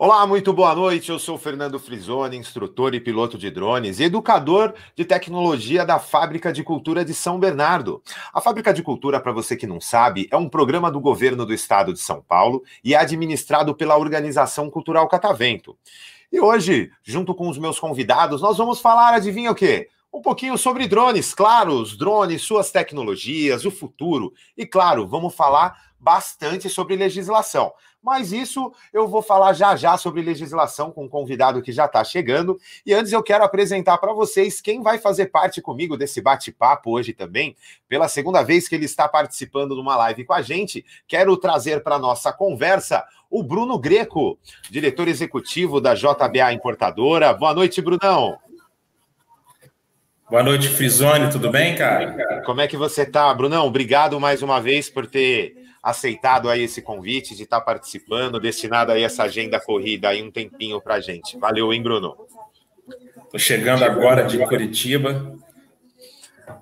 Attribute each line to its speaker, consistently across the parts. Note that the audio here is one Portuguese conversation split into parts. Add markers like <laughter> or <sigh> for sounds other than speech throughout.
Speaker 1: Olá, muito boa noite. Eu sou Fernando Frisoni, instrutor e piloto de drones e educador de tecnologia da Fábrica de Cultura de São Bernardo. A Fábrica de Cultura, para você que não sabe, é um programa do governo do estado de São Paulo e é administrado pela Organização Cultural Catavento. E hoje, junto com os meus convidados, nós vamos falar, adivinha o quê? Um pouquinho sobre drones, claro, os drones, suas tecnologias, o futuro. E claro, vamos falar bastante sobre legislação. Mas isso eu vou falar já já sobre legislação com um convidado que já está chegando. E antes eu quero apresentar para vocês quem vai fazer parte comigo desse bate-papo hoje também. Pela segunda vez que ele está participando de uma live com a gente, quero trazer para nossa conversa o Bruno Greco, diretor executivo da JBA Importadora. Boa noite, Brunão.
Speaker 2: Boa noite, Frisone, tudo bem, cara?
Speaker 1: Como é que você tá, Brunão? Obrigado mais uma vez por ter aceitado aí esse convite de estar participando, destinado aí essa agenda corrida aí um tempinho para gente. Valeu, hein, Bruno?
Speaker 2: Tô chegando agora de Curitiba.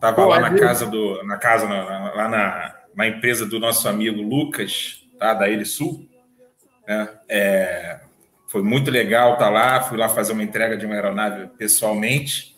Speaker 2: Tava Pô, lá na casa do, na casa na, lá na, na empresa do nosso amigo Lucas, tá, da Ele Sul. Né? É, foi muito legal estar tá lá. Fui lá fazer uma entrega de uma aeronave pessoalmente.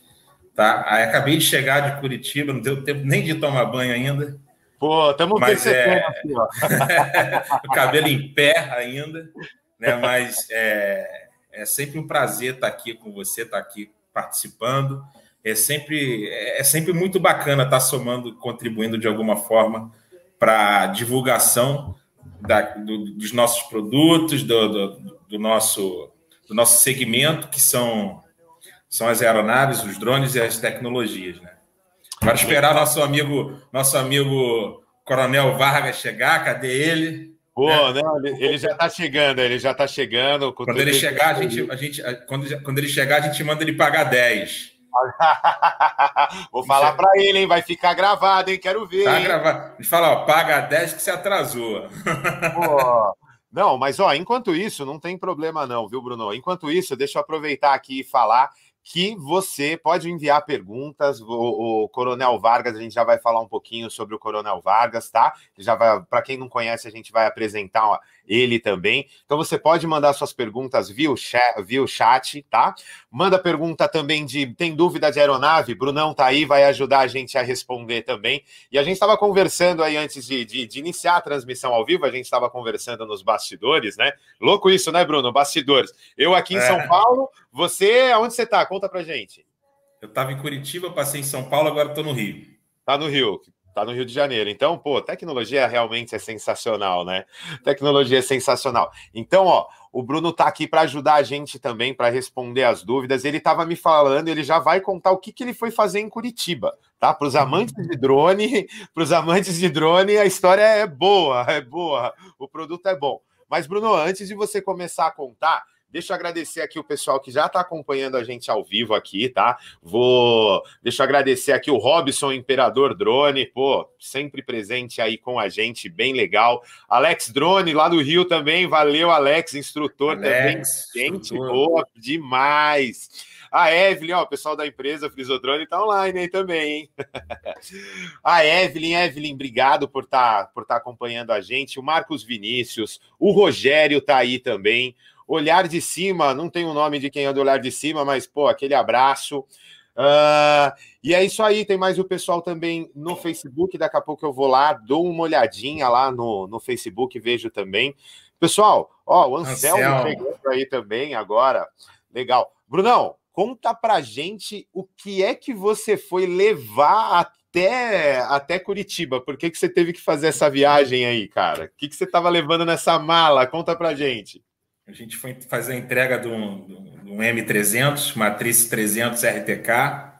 Speaker 2: Tá? Aí acabei de chegar de Curitiba, não deu tempo nem de tomar banho ainda.
Speaker 1: Pô, estamos
Speaker 2: Mas é... <laughs> o cabelo em pé ainda, né? Mas é, é sempre um prazer estar aqui com você, estar aqui participando. É sempre, é sempre muito bacana estar somando, contribuindo de alguma forma para a divulgação da, do, dos nossos produtos, do, do, do, nosso, do nosso segmento, que são, são as aeronaves, os drones e as tecnologias. Né? Para esperar nosso amigo, nosso amigo Coronel Vargas chegar, cadê ele?
Speaker 1: Pô, né? não, ele, ele, já está chegando, ele já está chegando.
Speaker 2: Quando ele chegar, a gente, a gente, quando, quando ele chegar, a gente manda ele pagar 10. <laughs>
Speaker 1: Vou falar para ele, hein? Vai ficar gravado, hein? Quero ver.
Speaker 2: Tá gravado. A gente fala, ó, paga 10 que você atrasou. <laughs>
Speaker 1: Pô. Não, mas ó, enquanto isso, não tem problema não, viu, Bruno? Enquanto isso, deixa eu aproveitar aqui e falar que você pode enviar perguntas. O, o, Coronel Vargas, a gente já vai falar um pouquinho sobre o Coronel Vargas, tá? Já para quem não conhece, a gente vai apresentar ele também. Então você pode mandar suas perguntas via o, chat, via o chat, tá? Manda pergunta também de tem dúvida de aeronave? Brunão tá aí, vai ajudar a gente a responder também. E a gente estava conversando aí antes de, de, de, iniciar a transmissão ao vivo, a gente estava conversando nos bastidores, né? Louco isso, né, Bruno? Bastidores. Eu aqui em é. São Paulo, você, aonde você tá? Conta pra gente.
Speaker 2: Eu estava em Curitiba, passei em São Paulo, agora estou no Rio.
Speaker 1: Tá no Rio, tá no Rio de Janeiro. Então, pô, tecnologia realmente é sensacional, né? Tecnologia é sensacional. Então, ó, o Bruno tá aqui para ajudar a gente também para responder as dúvidas. Ele estava me falando, ele já vai contar o que, que ele foi fazer em Curitiba, tá? Para os amantes de drone, <laughs> para os amantes de drone, a história é boa, é boa. O produto é bom. Mas Bruno, antes de você começar a contar, Deixa eu agradecer aqui o pessoal que já está acompanhando a gente ao vivo aqui, tá? Vou. Deixa eu agradecer aqui o Robson Imperador Drone, pô, sempre presente aí com a gente, bem legal. Alex Drone, lá do Rio também, valeu, Alex, instrutor Alex, também. Gente, boa, demais. A Evelyn, ó, o pessoal da empresa Frisodrone tá online aí também, hein? <laughs> a Evelyn, Evelyn, obrigado por estar tá, por tá acompanhando a gente. O Marcos Vinícius, o Rogério tá aí também. Olhar de cima, não tem o nome de quem é do olhar de cima, mas, pô, aquele abraço. Uh, e é isso aí, tem mais o pessoal também no Facebook. Daqui a pouco eu vou lá, dou uma olhadinha lá no, no Facebook, vejo também. Pessoal, ó, o Anselmo, Anselmo. chegando aí também agora. Legal. Brunão, conta pra gente o que é que você foi levar até, até Curitiba. Por que, que você teve que fazer essa viagem aí, cara? O que, que você estava levando nessa mala? Conta pra gente.
Speaker 2: A gente foi fazer a entrega de um, M300, matriz 300 RTK,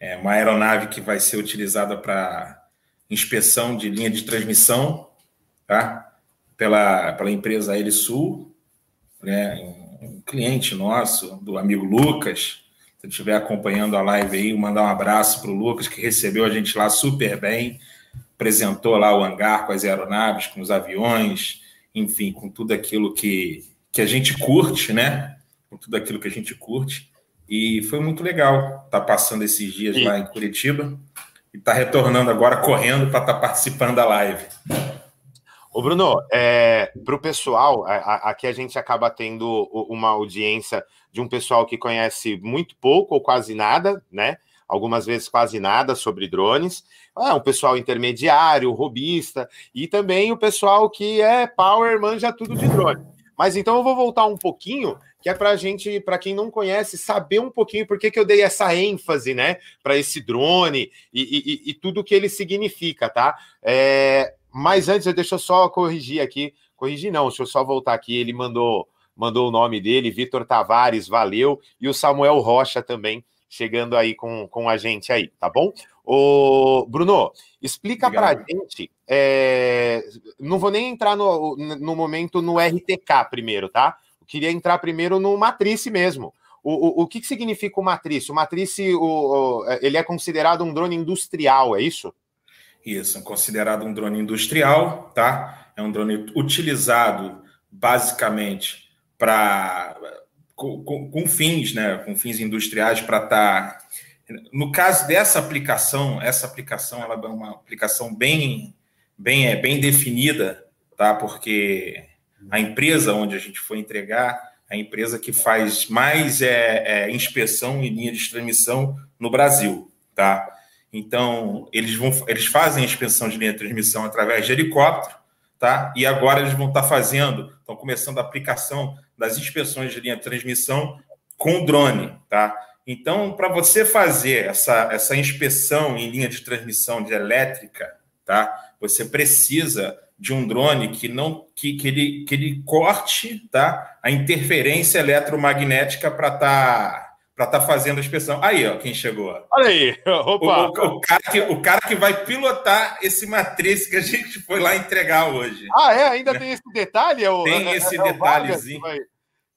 Speaker 2: é uma aeronave que vai ser utilizada para inspeção de linha de transmissão, tá? Pela, pela empresa Sul, né? um cliente nosso, do amigo Lucas. Se estiver acompanhando a live aí, mandar um abraço para o Lucas, que recebeu a gente lá super bem, apresentou lá o hangar com as aeronaves, com os aviões, enfim, com tudo aquilo que, que a gente curte, né? Com tudo aquilo que a gente curte. E foi muito legal estar tá passando esses dias lá em Curitiba e estar tá retornando agora correndo para estar tá participando da live.
Speaker 1: Ô, Bruno, é, para o pessoal, aqui a gente acaba tendo uma audiência de um pessoal que conhece muito pouco ou quase nada, né? Algumas vezes quase nada sobre drones. É um pessoal intermediário, robista, e também o pessoal que é power, manja tudo de drone. Mas então eu vou voltar um pouquinho, que é para a gente, para quem não conhece, saber um pouquinho por que, que eu dei essa ênfase, né, para esse drone e, e, e, tudo que ele significa, tá? É, mas antes, deixa eu só corrigir aqui. Corrigir não, deixa eu só voltar aqui. Ele mandou, mandou o nome dele, Vitor Tavares, valeu. E o Samuel Rocha também chegando aí com, com a gente aí, tá bom? O Bruno, explica para a gente. É, não vou nem entrar no, no momento no RTK primeiro, tá? Eu queria entrar primeiro no Matrice mesmo. O, o, o que, que significa o Matrice? O Matrice o, o, ele é considerado um drone industrial, é isso?
Speaker 2: Isso, é considerado um drone industrial, tá? É um drone utilizado basicamente para com, com, fins, né? Com fins industriais para estar. Tá... No caso dessa aplicação, essa aplicação ela é uma aplicação bem, bem, é, bem definida, tá? Porque a empresa onde a gente foi entregar, a empresa que faz mais é, é inspeção em linha de transmissão no Brasil, tá? Então, eles vão eles fazem a inspeção de linha de transmissão através de helicóptero, tá? E agora eles vão estar fazendo, estão começando a aplicação das inspeções de linha de transmissão com drone, tá? Então, para você fazer essa, essa inspeção em linha de transmissão de elétrica, tá? Você precisa de um drone que não que, que, ele, que ele corte tá? a interferência eletromagnética para estar tá para estar tá fazendo a inspeção. Aí, ó, quem chegou.
Speaker 1: Olha aí, <laughs> opa.
Speaker 2: O, o, o, cara que, o cara que vai pilotar esse matriz que a gente foi lá entregar hoje.
Speaker 1: Ah, é? Ainda tem esse detalhe? É
Speaker 2: tem é, esse é, detalhezinho.
Speaker 1: Que vai,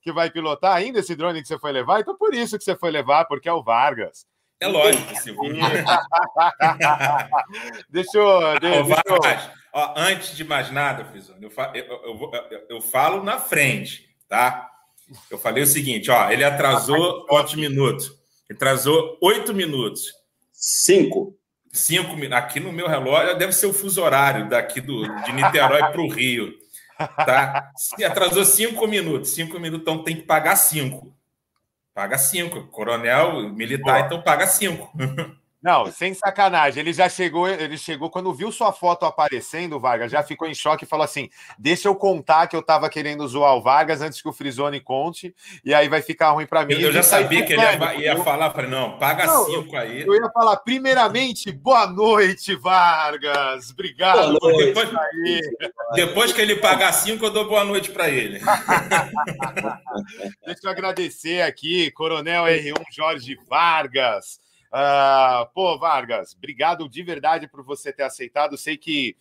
Speaker 1: que vai, pilotar ainda esse drone que você foi levar? Então por isso que você foi levar, porque é o Vargas.
Speaker 2: É lógico, Silvio. <laughs>
Speaker 1: deixa eu... <laughs> Deixa,
Speaker 2: deixa Ó, antes de mais nada, Frisone, eu, eu, eu, eu falo na frente, tá? Eu falei o seguinte, ó, ele atrasou quantos minutos? Ele atrasou oito minutos.
Speaker 3: Cinco.
Speaker 2: Cinco minutos. Aqui no meu relógio deve ser o fuso horário daqui do, de Niterói para o Rio. Tá? Atrasou cinco minutos. Cinco minutos, então tem que pagar cinco. Paga cinco. Coronel militar, então paga cinco. <laughs>
Speaker 1: Não, sem sacanagem. Ele já chegou, ele chegou quando viu sua foto aparecendo, Vargas, já ficou em choque e falou assim: "Deixa eu contar que eu tava querendo zoar o Vargas antes que o Frisoni conte, e aí vai ficar ruim para mim".
Speaker 2: Eu, eu já sabia que ele ia, ia falar, falei: "Não, paga não, cinco aí".
Speaker 1: Eu ia falar: "Primeiramente, boa noite, Vargas. Obrigado
Speaker 2: noite. Depois, depois, que ele pagar cinco, eu dou boa noite para ele". <laughs>
Speaker 1: Deixa eu agradecer aqui, Coronel R1 Jorge Vargas. Uh, pô, Vargas, obrigado de verdade por você ter aceitado. Sei que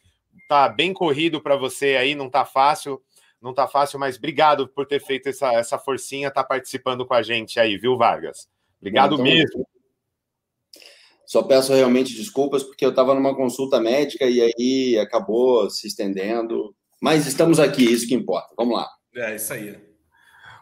Speaker 1: tá bem corrido para você aí, não tá fácil, não tá fácil, mas obrigado por ter feito essa, essa forcinha, tá participando com a gente aí, viu, Vargas? Obrigado então, mesmo.
Speaker 3: Só peço realmente desculpas porque eu estava numa consulta médica e aí acabou se estendendo. Mas estamos aqui, isso que importa. Vamos lá.
Speaker 2: É isso aí.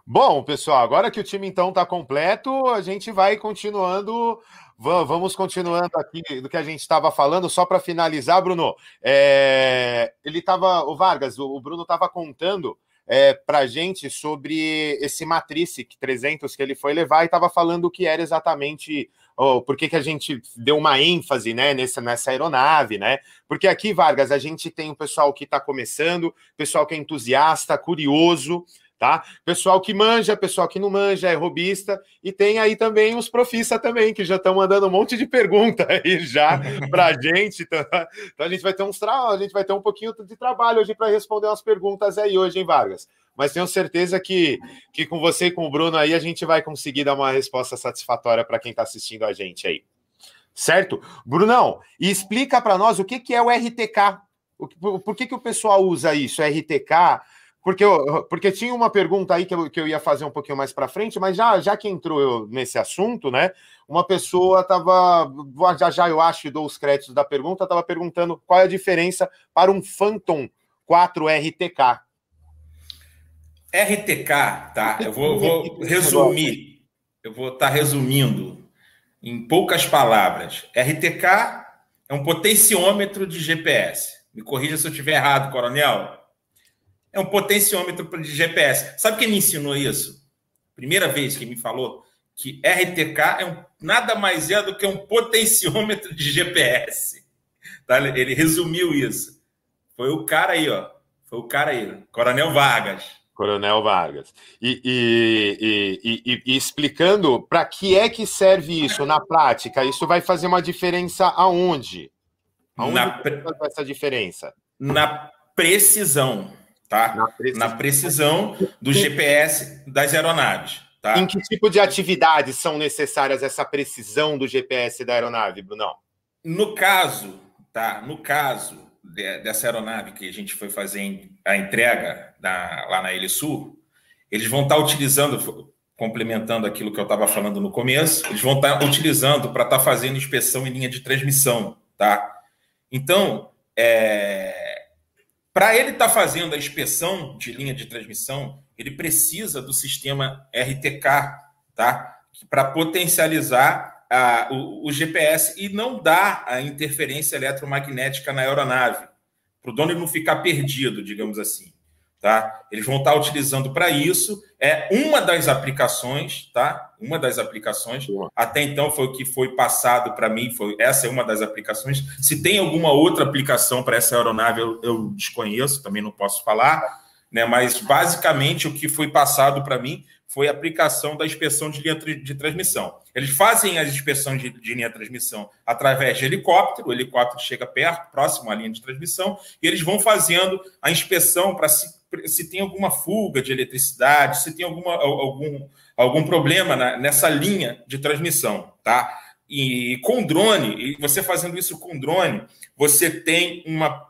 Speaker 1: Bom, pessoal, agora que o time então está completo, a gente vai continuando Vamos continuando aqui do que a gente estava falando, só para finalizar, Bruno. É, ele estava, o Vargas, o Bruno estava contando é, para a gente sobre esse Matrice 300 que ele foi levar e estava falando o que era exatamente, oh, por que, a gente deu uma ênfase né, nessa, nessa aeronave, né? Porque aqui, Vargas, a gente tem o pessoal que está começando, pessoal que é entusiasta, curioso, tá? Pessoal que manja, pessoal que não manja, é robista, e tem aí também os profissa também, que já estão mandando um monte de pergunta <laughs> aí já para a <laughs> gente. Então, então, a gente vai ter uns tra... a gente vai ter um pouquinho de trabalho hoje para responder umas perguntas aí hoje, hein, Vargas? Mas tenho certeza que, que com você e com o Bruno aí a gente vai conseguir dar uma resposta satisfatória para quem está assistindo a gente aí. Certo? Brunão, e explica para nós o que, que é o RTK. O, por que, que o pessoal usa isso? RTK, porque, porque tinha uma pergunta aí que eu, que eu ia fazer um pouquinho mais para frente, mas já, já que entrou nesse assunto, né? Uma pessoa estava, já já eu acho, dou os créditos da pergunta, estava perguntando qual é a diferença para um Phantom 4 RTK.
Speaker 2: RTK, tá? Eu vou, vou <laughs> resumir, eu vou estar tá resumindo em poucas palavras. RTK é um potenciômetro de GPS. Me corrija se eu estiver errado, coronel. É um potenciômetro de GPS. Sabe quem me ensinou isso? Primeira vez que me falou que RTK é um, nada mais é do que um potenciômetro de GPS. Tá? Ele resumiu isso. Foi o cara aí, ó. Foi o cara aí, Coronel Vargas.
Speaker 1: Coronel Vargas. E, e, e, e explicando para que é que serve isso na prática, isso vai fazer uma diferença aonde? Aonde na essa diferença?
Speaker 2: Na precisão, tá? Na precisão. na precisão do GPS das aeronaves. Tá?
Speaker 1: Em que tipo de atividades são necessárias essa precisão do GPS da aeronave, Brunão?
Speaker 2: No caso, tá? No caso de, dessa aeronave que a gente foi fazer a entrega da, lá na Ilha Sul, eles vão estar utilizando, complementando aquilo que eu estava falando no começo, eles vão estar utilizando para estar fazendo inspeção em linha de transmissão, tá? Então, é, para ele estar fazendo a inspeção de linha de transmissão, ele precisa do sistema RTK, tá? Para potencializar a, o, o, GPS e não dar a interferência eletromagnética na aeronave, para o dono não ficar perdido, digamos assim. Tá? Eles vão estar utilizando para isso. É uma das aplicações, tá? Uma das aplicações. Até então foi o que foi passado para mim. Foi essa é uma das aplicações. Se tem alguma outra aplicação para essa aeronave, eu, eu desconheço, também não posso falar né? Mas basicamente o que foi passado para mim foi a aplicação da inspeção de linha de transmissão. Eles fazem as inspeções de, de linha de transmissão através de helicóptero, o helicóptero chega perto, próximo à linha de transmissão, e eles vão fazendo a inspeção para se, se tem alguma fuga de eletricidade, se tem alguma, algum, algum problema na, nessa linha de transmissão, tá? E com drone, e você fazendo isso com drone, você tem uma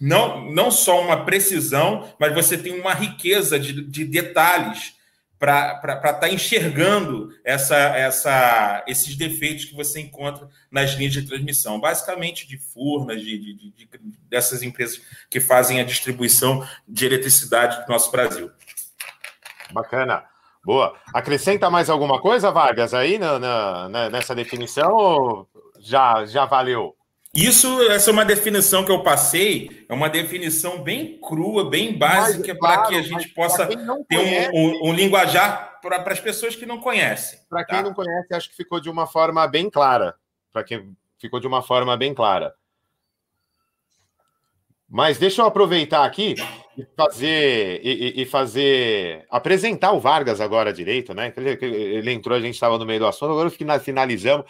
Speaker 2: não, não só uma precisão, mas você tem uma riqueza de, de detalhes para estar tá enxergando essa, essa, esses defeitos que você encontra nas linhas de transmissão, basicamente de Furnas, de, de, de, dessas empresas que fazem a distribuição de eletricidade do nosso Brasil.
Speaker 1: Bacana. Boa. Acrescenta mais alguma coisa, Vargas, aí na, na, nessa definição ou já, já valeu?
Speaker 2: Isso, essa é uma definição que eu passei, é uma definição bem crua, bem básica, para claro, que a gente possa ter conhece, um, um, um, linguajar para as pessoas que não conhecem.
Speaker 1: Para tá? quem não conhece, acho que ficou de uma forma bem clara. Para quem ficou de uma forma bem clara. Mas deixa eu aproveitar aqui e fazer e, e, fazer apresentar o Vargas agora direito, né? Ele, entrou, a gente estava no meio do assunto, agora finalizamos.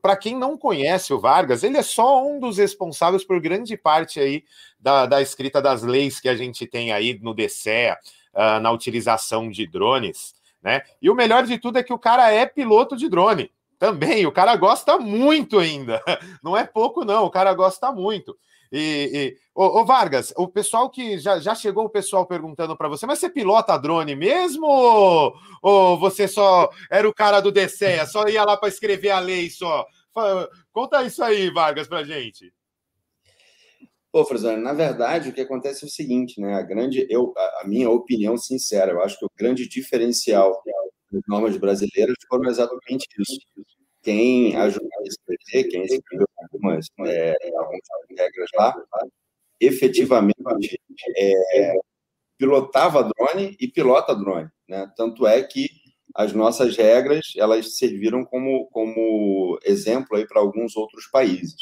Speaker 1: Para quem não conhece o Vargas, ele é só um dos responsáveis por grande parte aí da, da escrita das leis que a gente tem aí no DCEA, uh, na utilização de drones, né? E o melhor de tudo é que o cara é piloto de drone. Também, o cara gosta muito ainda. <laughs> Não é pouco, não, o cara gosta muito. E, e ô, ô, Vargas, o pessoal que já, já chegou o pessoal perguntando para você, mas você pilota drone mesmo ou, ou você só era o cara do DCEA, só ia lá para escrever a lei só? Conta isso aí, Vargas, para gente.
Speaker 3: Pô, Frazano, na verdade, o que acontece é o seguinte, né? A grande, eu, a minha opinião sincera, eu acho que o grande diferencial das normas brasileiras foram exatamente isso quem ajudou a escrever, quem escreveu algumas, é, algumas regras lá, efetivamente é, pilotava drone e pilota drone. Né? Tanto é que as nossas regras elas serviram como, como exemplo para alguns outros países.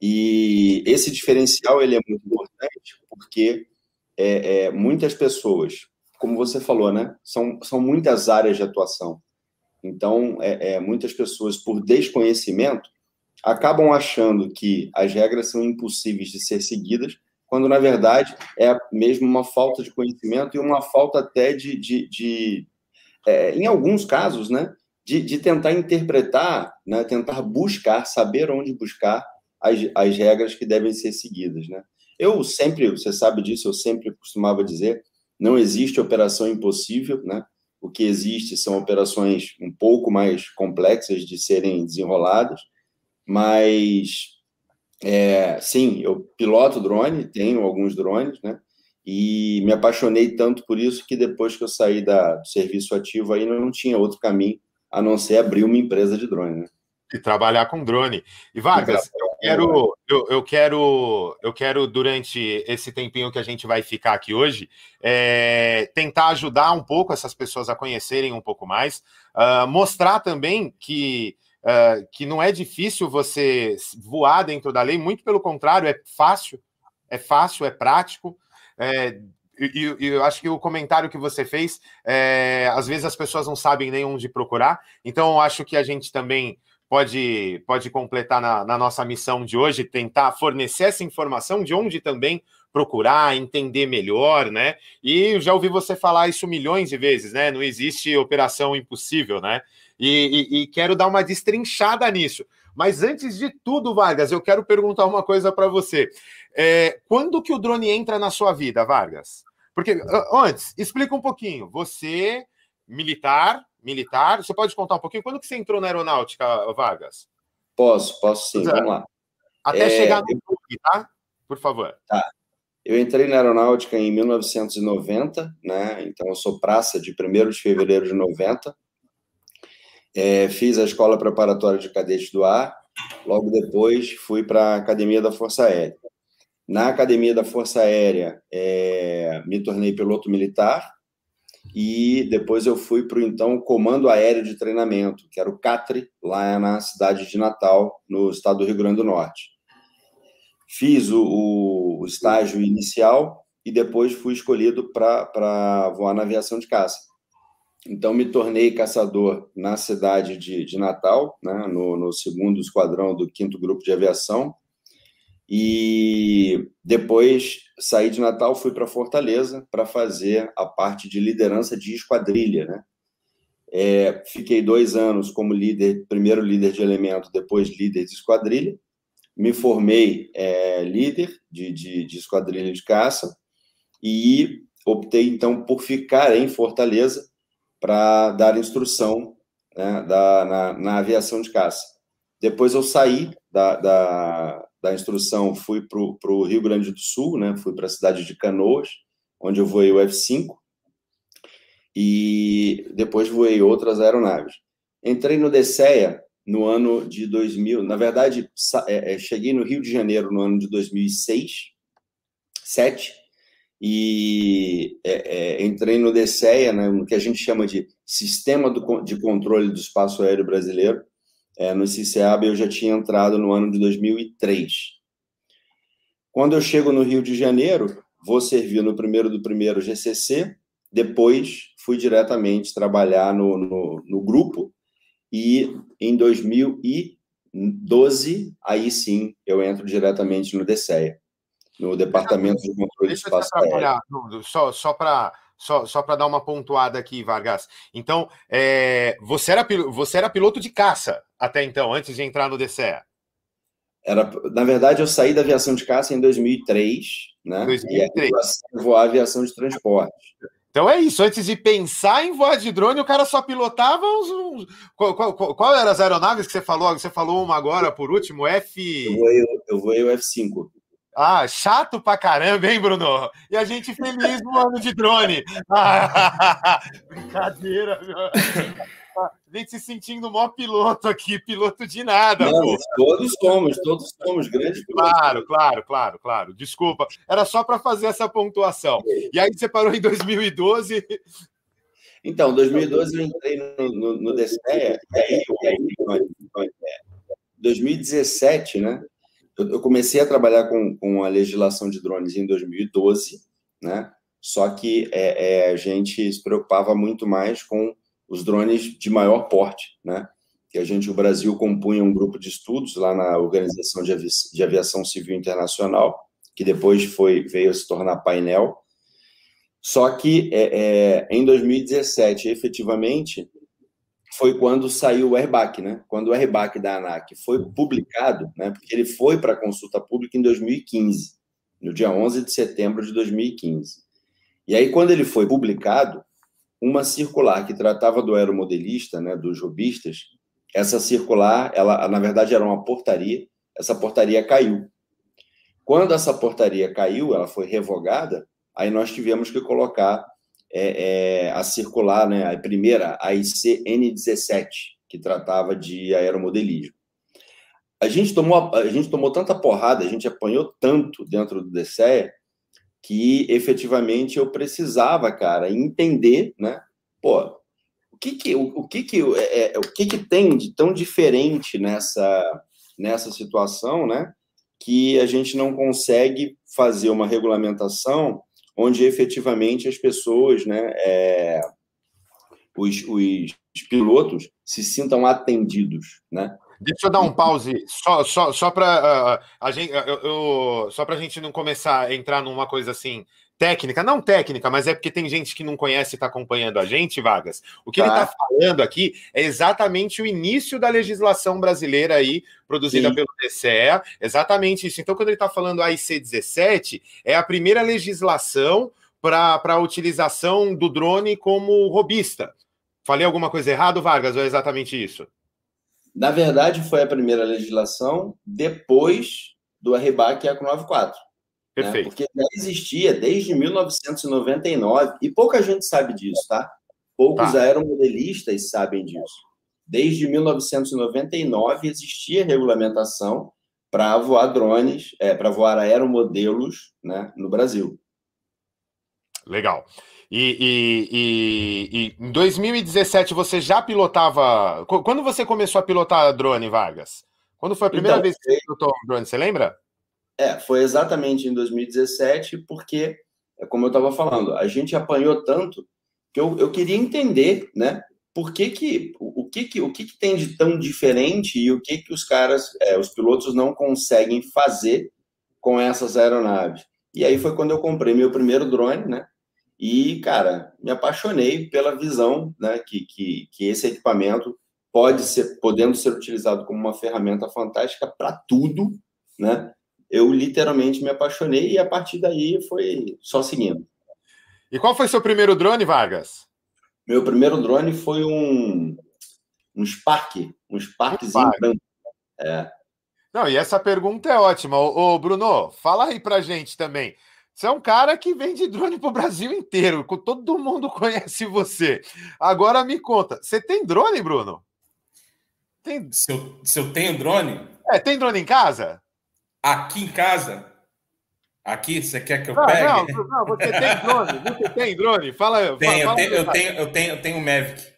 Speaker 3: E esse diferencial ele é muito importante porque é, é, muitas pessoas, como você falou, né, são, são muitas áreas de atuação. Então, é, é, muitas pessoas, por desconhecimento, acabam achando que as regras são impossíveis de ser seguidas, quando, na verdade, é mesmo uma falta de conhecimento e uma falta até de, de, de é, em alguns casos, né, de, de tentar interpretar, né, tentar buscar, saber onde buscar as, as regras que devem ser seguidas. Né? Eu sempre, você sabe disso, eu sempre costumava dizer, não existe operação impossível, né? O que existe são operações um pouco mais complexas de serem desenroladas, mas é, sim, eu piloto drone, tenho alguns drones, né? E me apaixonei tanto por isso que depois que eu saí da, do serviço ativo aí não tinha outro caminho a não ser abrir uma empresa de drone, né?
Speaker 1: E trabalhar com drone. E Vargas, quero, eu, eu, quero, eu quero, durante esse tempinho que a gente vai ficar aqui hoje, é, tentar ajudar um pouco essas pessoas a conhecerem um pouco mais, uh, mostrar também que, uh, que não é difícil você voar dentro da lei, muito pelo contrário, é fácil, é fácil, é prático. É, e, e, eu acho que o comentário que você fez, é, às vezes as pessoas não sabem nem onde procurar, então eu acho que a gente também pode, pode completar na, na, nossa missão de hoje, tentar fornecer essa informação de onde também procurar, entender melhor, né? E já ouvi você falar isso milhões de vezes, né? Não existe operação impossível, né? E, e, e quero dar uma destrinchada nisso. Mas antes de tudo, Vargas, eu quero perguntar uma coisa para você. É, quando que o drone entra na sua vida, Vargas? Porque antes, explica um pouquinho. Você, militar, militar. Você pode contar um pouquinho? Quando que você entrou na aeronáutica, Vargas?
Speaker 3: Posso, posso sim. Vamos lá.
Speaker 1: Até é, chegar no clube, tá? Por favor.
Speaker 3: Tá. Eu entrei na aeronáutica em 1990, né? Então eu sou praça de 1 de fevereiro de 90. É, fiz a escola preparatória de cadetes do ar. Logo depois fui para a Academia da Força Aérea. Na Academia da Força Aérea, é, me tornei piloto militar e depois eu fui para o então Comando Aéreo de Treinamento, que era o CATRE, lá na cidade de Natal, no estado do Rio Grande do Norte. Fiz o, o estágio inicial e depois fui escolhido para voar na aviação de caça. Então, me tornei caçador na cidade de, de Natal, né, no, no segundo esquadrão do quinto grupo de aviação, e depois saí de Natal, fui para Fortaleza para fazer a parte de liderança de esquadrilha, né? É, fiquei dois anos como líder, primeiro líder de elemento, depois líder de esquadrilha. Me formei é, líder de, de, de esquadrilha de caça e optei então por ficar em Fortaleza para dar instrução né, da, na, na, aviação de caça. Depois eu saí da, da, da instrução, fui para o Rio Grande do Sul, né? fui para a cidade de Canoas, onde eu voei o F-5, e depois voei outras aeronaves. Entrei no DCEA no ano de 2000, na verdade, é, é, cheguei no Rio de Janeiro no ano de 2006, 7, e é, é, entrei no DCEA, né, no que a gente chama de Sistema do, de Controle do Espaço Aéreo Brasileiro, é, no CCAB eu já tinha entrado no ano de 2003. Quando eu chego no Rio de Janeiro, vou servir no primeiro do primeiro GCC, depois fui diretamente trabalhar no, no, no grupo e em 2012, aí sim, eu entro diretamente no DCEA, no Departamento de Controle de Espaço Aéreo.
Speaker 1: Só, só para só, só para dar uma pontuada aqui, Vargas. Então, é, você, era, você era piloto de caça até então, antes de entrar no DCE?
Speaker 3: Era, na verdade, eu saí da aviação de caça em 2003, né? 2003. E aí, voar aviação de transporte.
Speaker 1: Então é isso. Antes de pensar em voar de drone, o cara só pilotava os. uns... Qual, qual, qual, eram as aeronaves que você falou? Você falou uma agora, por último, F.
Speaker 3: Eu voei, eu voei o F5.
Speaker 1: Ah, chato pra caramba, hein, Bruno? E a gente feliz no ano de drone. Ah, <laughs> brincadeira, meu. A gente se sentindo maior piloto aqui, piloto de nada. Não,
Speaker 3: todos somos, todos somos grandes
Speaker 1: pilotos. Claro, claro, claro, claro. Desculpa. Era só para fazer essa pontuação. E aí você parou em 2012.
Speaker 3: Então, 2012 eu entrei no, no, no DCE, e aí, 2017, né? Eu, comecei a trabalhar com, com a legislação de drones em 2012, né? Só que é, é, a gente se preocupava muito mais com os drones de maior porte, né? Que a gente, o Brasil, compunha um grupo de estudos lá na Organização de, Avi de Aviação Civil Internacional, que depois foi veio a se tornar painel. Só que é, é em 2017, efetivamente, foi quando saiu o RBAC, né? Quando o RBAC da ANAC foi publicado, né? Porque ele foi para consulta pública em 2015, no dia 11 de setembro de 2015. E aí, quando ele foi publicado, uma circular que tratava do aeromodelista, né, dos robistas, essa circular, ela, na verdade, era uma portaria, essa portaria caiu. Quando essa portaria caiu, ela foi revogada, aí nós tivemos que colocar é, é, a circular, né, a primeira, a IC N17, que tratava de aeromodelismo. a gente tomou a gente tomou tanta porrada, a gente apanhou tanto dentro do DCE que efetivamente eu precisava, cara, entender, né? Pô, o que que o, o que que é, é, o que que tem de tão diferente nessa nessa situação, né? Que a gente não consegue fazer uma regulamentação onde efetivamente as pessoas, né, é, os, os pilotos se sintam atendidos, né?
Speaker 1: Deixa eu dar um pause só, só, só para uh, ah, a gente, eu, eu, só para a gente não começar a entrar numa coisa assim técnica, não técnica, mas é porque tem gente que não conhece e está acompanhando a gente, Vargas. O que tá. ele está falando aqui é exatamente o início da legislação brasileira aí, produzida Sim. pelo TCE, exatamente isso. Então, quando ele está falando AIC 17, é a primeira legislação para a utilização do drone como robista. Falei alguma coisa errada, Vargas, ou é exatamente isso?
Speaker 3: Na verdade, foi a primeira legislação depois do Arrebac ECO 94. Né? Perfeito. Né? Porque já existia desde 1999, e pouca gente sabe disso, tá? Poucos tá. aeromodelistas sabem disso. Desde 1999 existia regulamentação para voar drones, é, para voar aeromodelos né, no Brasil.
Speaker 1: Legal. E, e, e, e, em 2017 você já pilotava. Quando você começou a pilotar drone, Vargas? Quando foi a primeira então, vez que você pilotou um drone? Você lembra?
Speaker 3: É, foi exatamente em 2017, porque, é como eu estava falando, a gente apanhou tanto que eu, eu queria entender, né? Por que que, o que que, o que que tem de tão diferente e o que que os caras, é, os pilotos não conseguem fazer com essas aeronaves. E aí foi quando eu comprei meu primeiro drone, né? E, cara, me apaixonei pela visão né, que, que, que esse equipamento pode ser, podendo ser utilizado como uma ferramenta fantástica para tudo, né? Eu literalmente me apaixonei e a partir daí foi só seguindo.
Speaker 1: E qual foi seu primeiro drone, Vargas?
Speaker 3: Meu primeiro drone foi um, um Spark, um Sparkzinho um branco. É.
Speaker 1: Não, e essa pergunta é ótima. Ô, ô, Bruno, fala aí pra gente também. Você é um cara que vende drone para o Brasil inteiro. Todo mundo <laughs> conhece você. Agora me conta, você tem drone, Bruno?
Speaker 2: Tem... Se, eu, se eu tenho drone?
Speaker 1: É, tem drone em casa?
Speaker 2: Aqui em casa? Aqui, você quer que eu ah, pegue?
Speaker 1: Não, não, você tem drone. Você tem drone? Fala.
Speaker 2: Tenho,
Speaker 1: fala,
Speaker 2: eu, tenho, eu, tenho, eu, tenho, eu tenho um Mavic.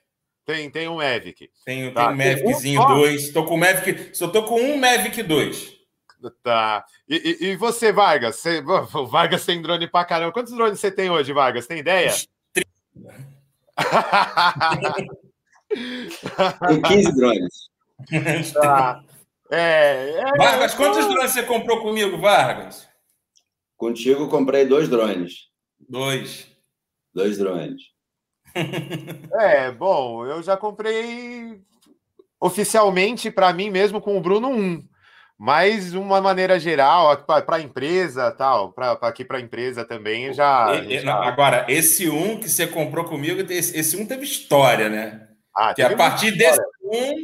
Speaker 1: Tem, tem um Mavic.
Speaker 2: Tenho, tá. tenho um Maviczinho 2. Estou com o Mavic. Só estou com um Mavic 2.
Speaker 1: Tá. E, e, e você, Vargas? Você, <laughs> o Vargas tem drone pra caramba. Quantos drones você tem hoje, Vargas? Tem ideia? <laughs>
Speaker 3: tem 15 drones.
Speaker 1: Tá. É, é,
Speaker 2: Vargas, quantos drones você comprou comigo, Vargas?
Speaker 3: Contigo eu comprei dois drones.
Speaker 2: Dois.
Speaker 3: Dois drones. <laughs>
Speaker 1: É, bom, eu já comprei oficialmente para mim mesmo com o Bruno um. Mas uma maneira geral, para a empresa, tal, para aqui para a empresa também já,
Speaker 2: e, já, Agora, esse um que você comprou comigo, esse, esse um teve história, né? Ah, que a partir desse um.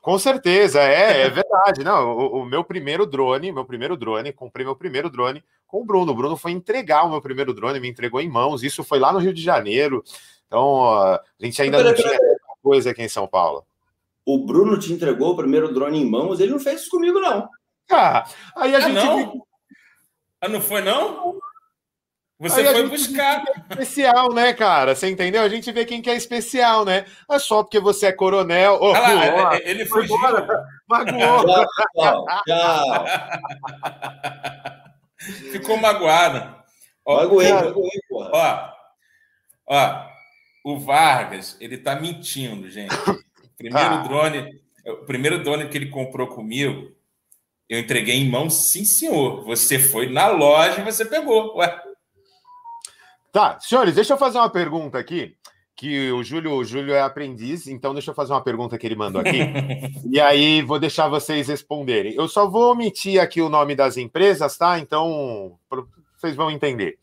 Speaker 1: Com certeza, é, é verdade. Não, o, o, meu primeiro drone, meu primeiro drone, comprei meu primeiro drone com o Bruno. O Bruno foi entregar o meu primeiro drone, me entregou em mãos. Isso foi lá no Rio de Janeiro. Então, a gente ainda não tinha coisa aqui em São Paulo
Speaker 3: o Bruno te entregou o primeiro drone em mãos, ele não fez isso comigo, não.
Speaker 1: Ah, aí a ah, gente.
Speaker 2: Não? Ah, não foi, não? Você aí foi buscar.
Speaker 1: É especial, né, cara? Você entendeu? A gente vê quem que é especial, né? Não é só porque você é coronel. Oh,
Speaker 2: ah, lá, é, ele foi <laughs>
Speaker 1: Magoou. Tchau, <laughs>
Speaker 3: tchau.
Speaker 2: Ficou magoado.
Speaker 3: Ó, magoei, magoei,
Speaker 2: porra. Ó, ó, o Vargas, ele tá mentindo, gente. Primeiro <laughs> ah. drone, o primeiro drone que ele comprou comigo, eu entreguei em mão, sim, senhor. Você foi na loja e você pegou. Ué.
Speaker 1: Tá, senhores, deixa eu fazer uma pergunta aqui. Que o Júlio, o Júlio é aprendiz, então deixa eu fazer uma pergunta que ele mandou aqui. <laughs> e aí vou deixar vocês responderem. Eu só vou omitir aqui o nome das empresas, tá? Então vocês vão entender.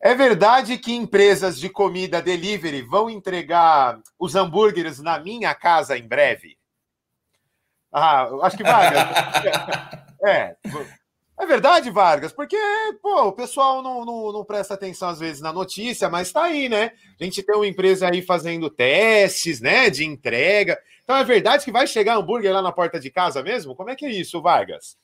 Speaker 1: É verdade que empresas de comida delivery vão entregar os hambúrgueres na minha casa em breve? Ah, acho que vai. <laughs> é. É verdade, Vargas, porque pô, o pessoal não, não, não, presta atenção às vezes na notícia, mas tá aí, né? A gente tem uma empresa aí fazendo testes, né, de entrega. Então é verdade que vai chegar hambúrguer lá na porta de casa mesmo? Como é que é isso, Vargas?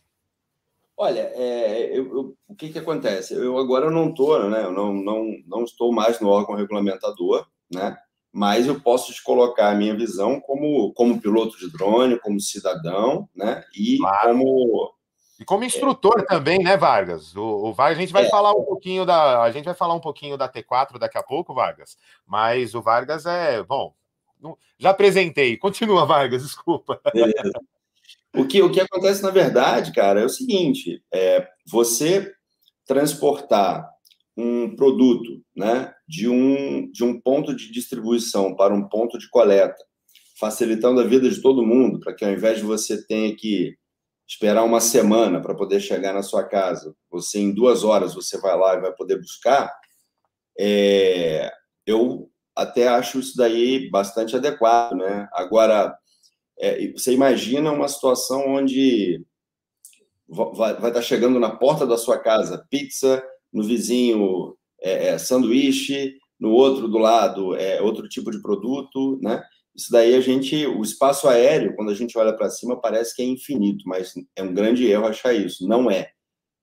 Speaker 3: Olha, é, eu, eu, o que, que acontece? Eu agora não estou, né? Eu não, não, não estou mais no órgão regulamentador, né? Mas eu posso te colocar a minha visão como, como piloto de drone, como cidadão, né? E claro. como
Speaker 1: e como instrutor é, também, né, Vargas? O, o Vargas, a gente vai é, falar um pouquinho da. A gente vai falar um pouquinho da T4 daqui a pouco, Vargas. Mas o Vargas é. Bom, já apresentei. <laughs> Continua, Vargas, desculpa. Beleza.
Speaker 3: O que, o que acontece, na verdade, cara, é o seguinte: é, você transportar um produto né, de, um, de um ponto de distribuição para um ponto de coleta, facilitando a vida de todo mundo, para que ao invés de você tenha que esperar uma semana para poder chegar na sua casa, você em duas horas você vai lá e vai poder buscar, é, eu até acho isso daí bastante adequado, né? Agora, é, você imagina uma situação onde vai, estar chegando na porta da sua casa pizza, no vizinho é, é, sanduíche, no outro do lado é outro tipo de produto, né? Isso daí a gente, o espaço aéreo, quando a gente olha para cima, parece que é infinito, mas é um grande erro achar isso. Não é.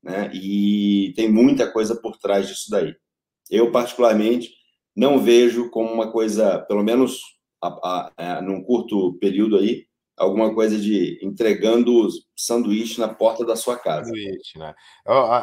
Speaker 3: Né? E tem muita coisa por trás disso daí. Eu, particularmente, não vejo como uma coisa, pelo menos a, a, a, num curto período aí, alguma coisa de entregando sanduíche na porta da sua casa. Sanduíche,
Speaker 1: né?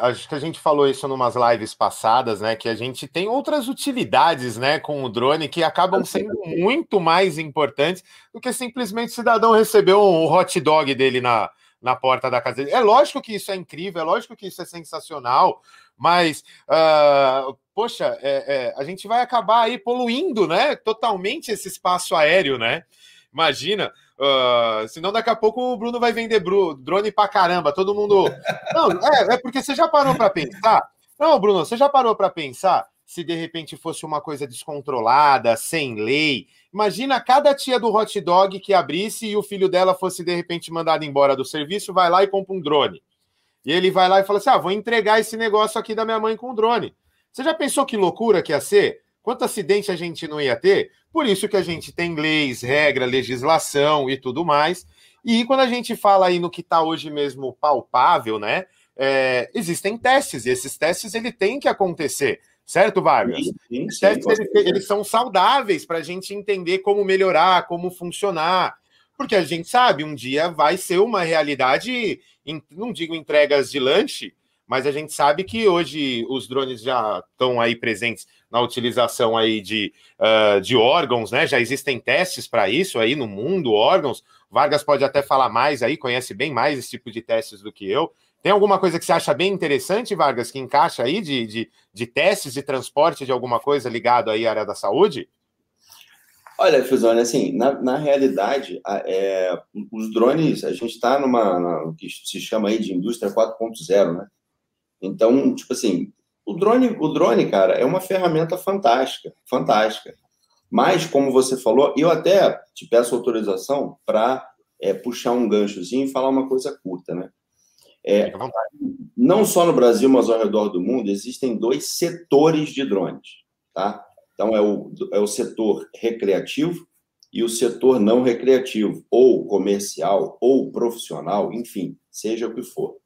Speaker 1: Acho que a gente falou isso em umas lives passadas, né? Que a gente tem outras utilidades, né, com o drone que acabam sendo muito mais importantes do que simplesmente o cidadão receber um hot dog dele na, na porta da casa dele. É lógico que isso é incrível, é lógico que isso é sensacional, mas, uh, poxa, é, é, a gente vai acabar aí poluindo, né, totalmente esse espaço aéreo, né? Imagina, uh, senão daqui a pouco o Bruno vai vender drone pra caramba, todo mundo. <laughs> Não, é, é porque você já parou para pensar. Não, Bruno, você já parou para pensar se de repente fosse uma coisa descontrolada, sem lei? Imagina cada tia do hot dog que abrisse e o filho dela fosse de repente mandado embora do serviço, vai lá e compra um drone. E ele vai lá e fala assim: ah, vou entregar esse negócio aqui da minha mãe com o drone. Você já pensou que loucura que ia ser? Quanto acidente a gente não ia ter? Por isso que a gente tem leis, regra, legislação e tudo mais. E quando a gente fala aí no que está hoje mesmo palpável, né? É, existem testes, e esses testes ele tem que acontecer, certo, Vargas? Sim, sim, testes eles, eles são saudáveis para a gente entender como melhorar, como funcionar, porque a gente sabe, um dia vai ser uma realidade, não digo entregas de lanche, mas a gente sabe que hoje os drones já estão aí presentes na utilização aí de, uh, de órgãos, né? Já existem testes para isso aí no mundo, órgãos. Vargas pode até falar mais aí, conhece bem mais esse tipo de testes do que eu. Tem alguma coisa que você acha bem interessante, Vargas, que encaixa aí de, de, de testes de transporte de alguma coisa ligado aí à área da saúde?
Speaker 3: Olha, Fusone, assim, na, na realidade, é, os drones, a gente está numa, que se chama aí de indústria 4.0, né? Então, tipo assim, o drone, o drone, cara, é uma ferramenta fantástica, fantástica. Mas, como você falou, eu até te peço autorização para é, puxar um ganchozinho e falar uma coisa curta, né? É, não só no Brasil, mas ao redor do mundo, existem dois setores de drones, tá? Então, é o, é o setor recreativo e o setor não recreativo, ou comercial, ou profissional, enfim, seja o que for.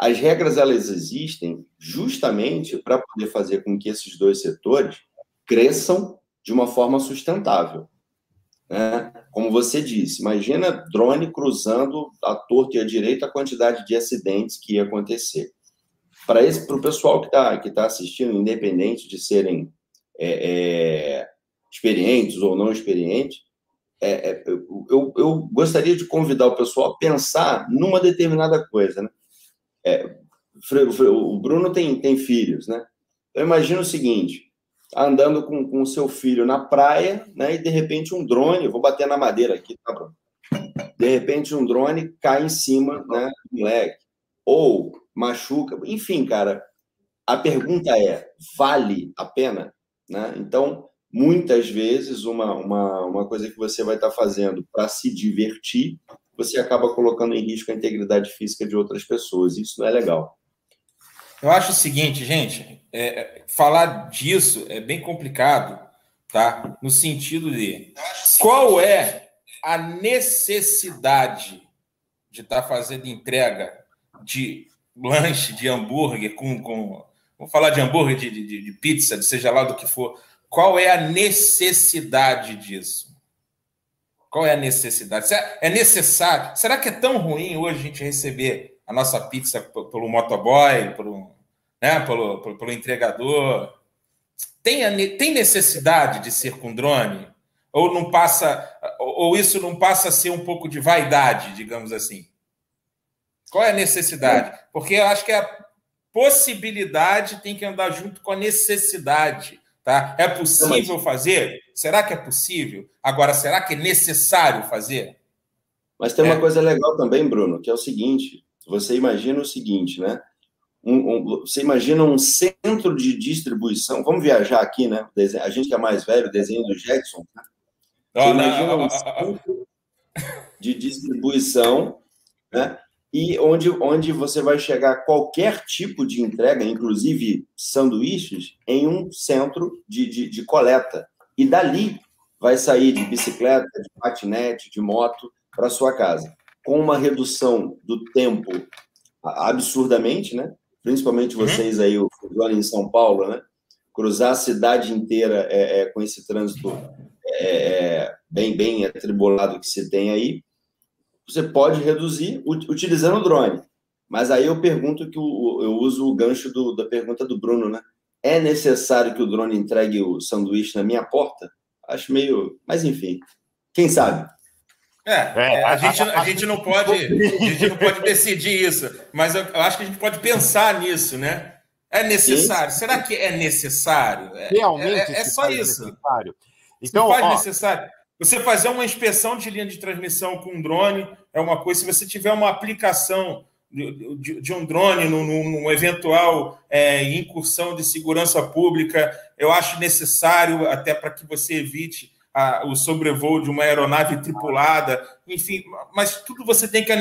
Speaker 3: As regras elas existem justamente para poder fazer com que esses dois setores cresçam de uma forma sustentável. Né? Como você disse, imagina drone cruzando a torta e a direita a quantidade de acidentes que ia acontecer. Para o pessoal que está que tá assistindo, independente de serem é, é, experientes ou não experientes, é, é eu, eu gostaria de convidar o pessoal a pensar numa determinada coisa. Né? É, o Bruno tem, tem filhos, né? Eu imagino o seguinte: andando com o seu filho na praia, né? E de repente um drone, vou bater na madeira aqui, tá, Bruno? De repente um drone cai em cima, né, do moleque, ou machuca, enfim, cara. A pergunta é: vale a pena? Né? Então, muitas vezes, uma, uma, uma coisa que você vai estar fazendo para se divertir, você acaba colocando em risco a integridade física de outras pessoas. Isso não é legal.
Speaker 2: Eu acho o seguinte, gente, é, falar disso é bem complicado, tá? No sentido de qual é a necessidade de estar tá fazendo entrega de lanche, de hambúrguer com, com vamos falar de hambúrguer, de, de, de pizza, de seja lá do que for. Qual é a necessidade disso? Qual é a necessidade? É necessário? Será que é tão ruim hoje a gente receber a nossa pizza pelo motoboy, pelo, né, pelo, pelo, pelo entregador. Tem, a, tem necessidade de ser com drone? Ou não passa, ou isso não passa a ser um pouco de vaidade, digamos assim? Qual é a necessidade? Porque eu acho que a possibilidade tem que andar junto com a necessidade. Tá? É possível fazer? Será que é possível? Agora, será que é necessário fazer?
Speaker 3: Mas tem uma é. coisa legal também, Bruno, que é o seguinte: você imagina o seguinte, né? Um, um, você imagina um centro de distribuição. Vamos viajar aqui, né? A gente que é mais velho, o desenho do Jackson. Né? Você oh, imagina um centro de distribuição, né? E onde, onde você vai chegar qualquer tipo de entrega, inclusive sanduíches, em um centro de, de, de coleta. E dali vai sair de bicicleta, de patinete, de moto para sua casa com uma redução do tempo absurdamente, né? Principalmente uhum. vocês aí, o em São Paulo, né? Cruzar a cidade inteira é, é com esse trânsito é, é, bem, bem atribulado que se tem aí, você pode reduzir utilizando o drone. Mas aí eu pergunto que o, eu uso o gancho do, da pergunta do Bruno, né? É necessário que o drone entregue o sanduíche na minha porta? Acho meio. Mas enfim, quem sabe?
Speaker 2: É, é a, gente, a, gente não pode, a gente não pode decidir isso, mas eu, eu acho que a gente pode pensar nisso, né? É necessário? Sim. Será que é necessário? É, Realmente é, é só isso. Necessário. Então, se faz ó, necessário. Você fazer uma inspeção de linha de transmissão com drone é uma coisa. Se você tiver uma aplicação de, de, de um drone num, num eventual é, incursão de segurança pública, eu acho necessário até para que você evite a, o sobrevoo de uma aeronave tripulada, enfim, mas tudo você tem que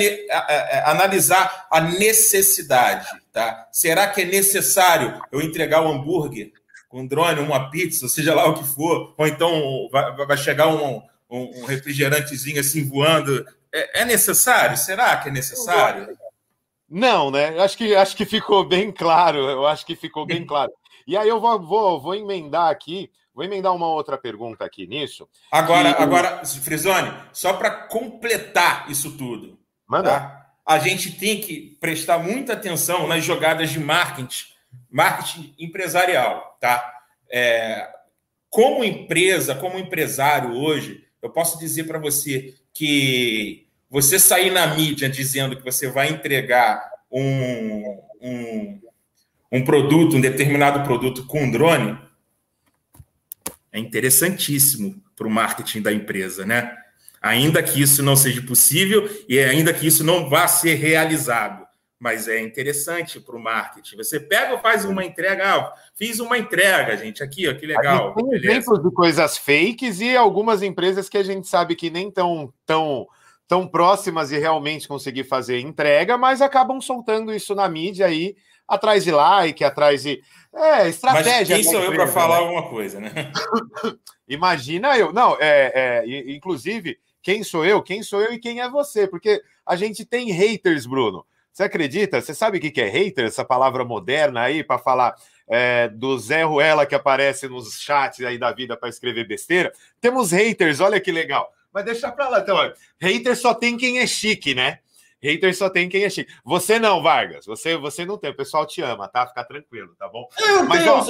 Speaker 2: analisar a necessidade, tá? Será que é necessário eu entregar um hambúrguer com um drone, uma pizza, seja lá o que for, ou então vai, chegar um, um, refrigerantezinho assim voando? É, é necessário? Será que é necessário?
Speaker 1: Não, né? Acho que, acho que ficou bem claro. Eu acho que ficou bem claro. E aí eu vou, vou, vou emendar aqui Vou emendar uma outra pergunta aqui nisso.
Speaker 2: Agora, que... agora, Frisoni, só para completar isso tudo. Manda. Tá? A gente tem que prestar muita atenção nas jogadas de marketing, marketing empresarial, tá? É, como empresa, como empresário hoje, eu posso dizer para você que você sair na mídia dizendo que você vai entregar um, um, um produto, um determinado produto com drone, é interessantíssimo para o marketing da empresa, né? Ainda que isso não seja possível e ainda que isso não vá ser realizado, mas é interessante para o marketing. Você pega ou faz uma entrega, ah, fiz uma entrega, gente, aqui, ó, que legal.
Speaker 1: Tem exemplos de coisas fakes e algumas empresas que a gente sabe que nem tão, tão, tão próximas de realmente conseguir fazer entrega, mas acabam soltando isso na mídia aí, atrás de like, atrás de. É, estratégia.
Speaker 2: Mas quem sou eu para falar né? alguma coisa, né? <laughs>
Speaker 1: Imagina eu. Não, é, é, inclusive, quem sou eu? Quem sou eu e quem é você? Porque a gente tem haters, Bruno. Você acredita? Você sabe o que é hater, essa palavra moderna aí, para falar é, do Zé Ruela que aparece nos chats aí da vida para escrever besteira? Temos haters, olha que legal. Mas deixa para lá, então. Olha, hater só tem quem é chique, né? Hater só tem quem é chique. Você não, Vargas. Você, você não tem. O pessoal te ama, tá? Fica tranquilo, tá bom?
Speaker 3: Eu Mas, tenho, ó...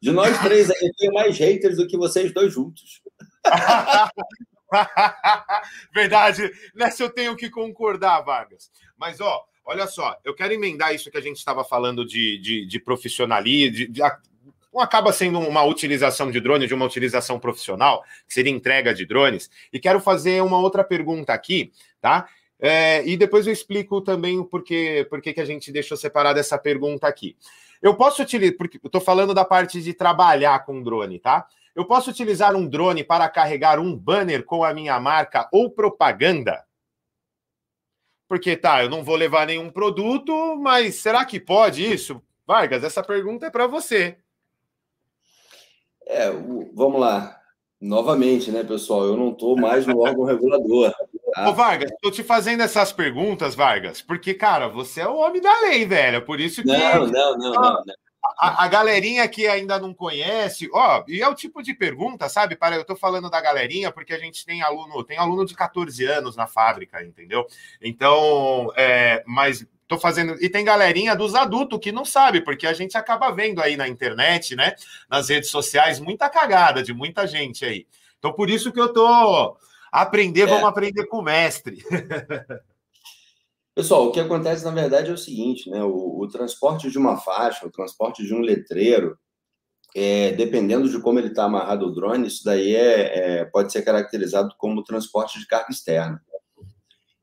Speaker 3: De nós três, eu tenho mais haters do que vocês dois juntos. <laughs>
Speaker 1: Verdade. Nessa eu tenho que concordar, Vargas. Mas, ó, olha só. Eu quero emendar isso que a gente estava falando de, de, de profissionalismo, de, de acaba sendo uma utilização de drone, de uma utilização profissional, que seria entrega de drones. E quero fazer uma outra pergunta aqui, tá? É, e depois eu explico também porquê que a gente deixou separada essa pergunta aqui. Eu posso utilizar, porque eu estou falando da parte de trabalhar com drone, tá? Eu posso utilizar um drone para carregar um banner com a minha marca ou propaganda? Porque tá, eu não vou levar nenhum produto, mas será que pode isso? Vargas, essa pergunta é para você.
Speaker 3: É, vamos lá. Novamente, né, pessoal? Eu não estou mais no órgão <laughs> regulador.
Speaker 1: Tá? Ô, Vargas, estou te fazendo essas perguntas, Vargas, porque, cara, você é o homem da lei, velho. Por isso que.
Speaker 3: Não, não, não, não. não.
Speaker 1: A, a, galerinha que ainda não conhece, ó, e é o tipo de pergunta, sabe? Para eu tô falando da galerinha porque a gente tem aluno, tem aluno de 14 anos na fábrica, entendeu? Então, é, mas tô fazendo e tem galerinha dos adultos que não sabe, porque a gente acaba vendo aí na internet, né, nas redes sociais, muita cagada de muita gente aí. Então, por isso que eu tô aprender, é. vamos aprender com o mestre. <laughs>
Speaker 3: Pessoal, o que acontece na verdade é o seguinte, né? O, o transporte de uma faixa, o transporte de um letreiro, é, dependendo de como ele está amarrado ao drone, isso daí é, é, pode ser caracterizado como transporte de carga externa.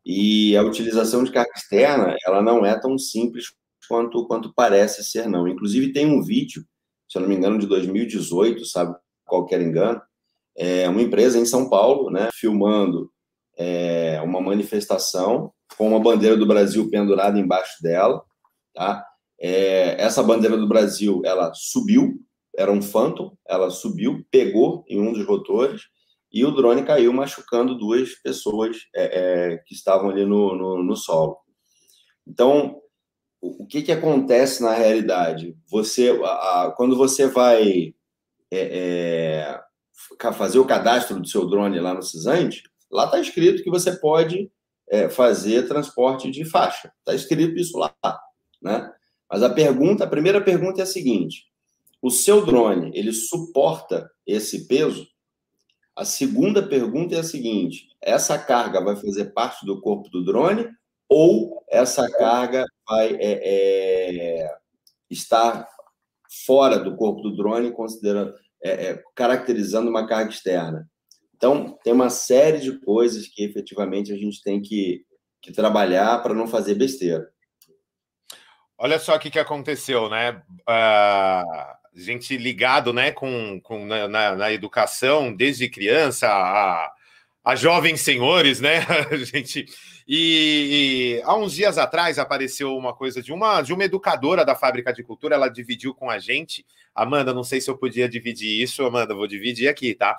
Speaker 3: E a utilização de carga externa, ela não é tão simples quanto, quanto parece ser, não. Inclusive, tem um vídeo, se eu não me engano, de 2018, sabe, qualquer engano, é uma empresa em São Paulo, né, filmando é, uma manifestação com uma bandeira do Brasil pendurada embaixo dela, tá? É, essa bandeira do Brasil, ela subiu, era um Phantom, ela subiu, pegou em um dos rotores e o drone caiu machucando duas pessoas é, é, que estavam ali no, no, no solo. Então, o, o, que, que acontece na realidade? Você, a, a, quando você vai é, é, fazer o cadastro do seu drone lá no Cisante, lá está escrito que você pode é, fazer transporte de faixa. Está escrito isso lá, né? Mas a pergunta, a primeira pergunta é a seguinte: o seu drone ele suporta esse peso? A segunda pergunta é a seguinte: essa carga vai fazer parte do corpo do drone ou essa carga vai é, é, estar fora do corpo do drone, considerando, é, é, caracterizando uma carga externa? Então, tem uma série de coisas que efetivamente a gente tem que, que trabalhar para não fazer besteira.
Speaker 1: Olha só o que, que aconteceu, né? Uh, gente ligado né, com, com na, na, na educação desde criança, a, a jovens senhores, né? <laughs> gente. E, e, há uns dias atrás apareceu uma coisa de uma de uma educadora da fábrica de cultura, ela dividiu com a gente. Amanda, não sei se eu podia dividir isso, Amanda, vou dividir aqui, tá?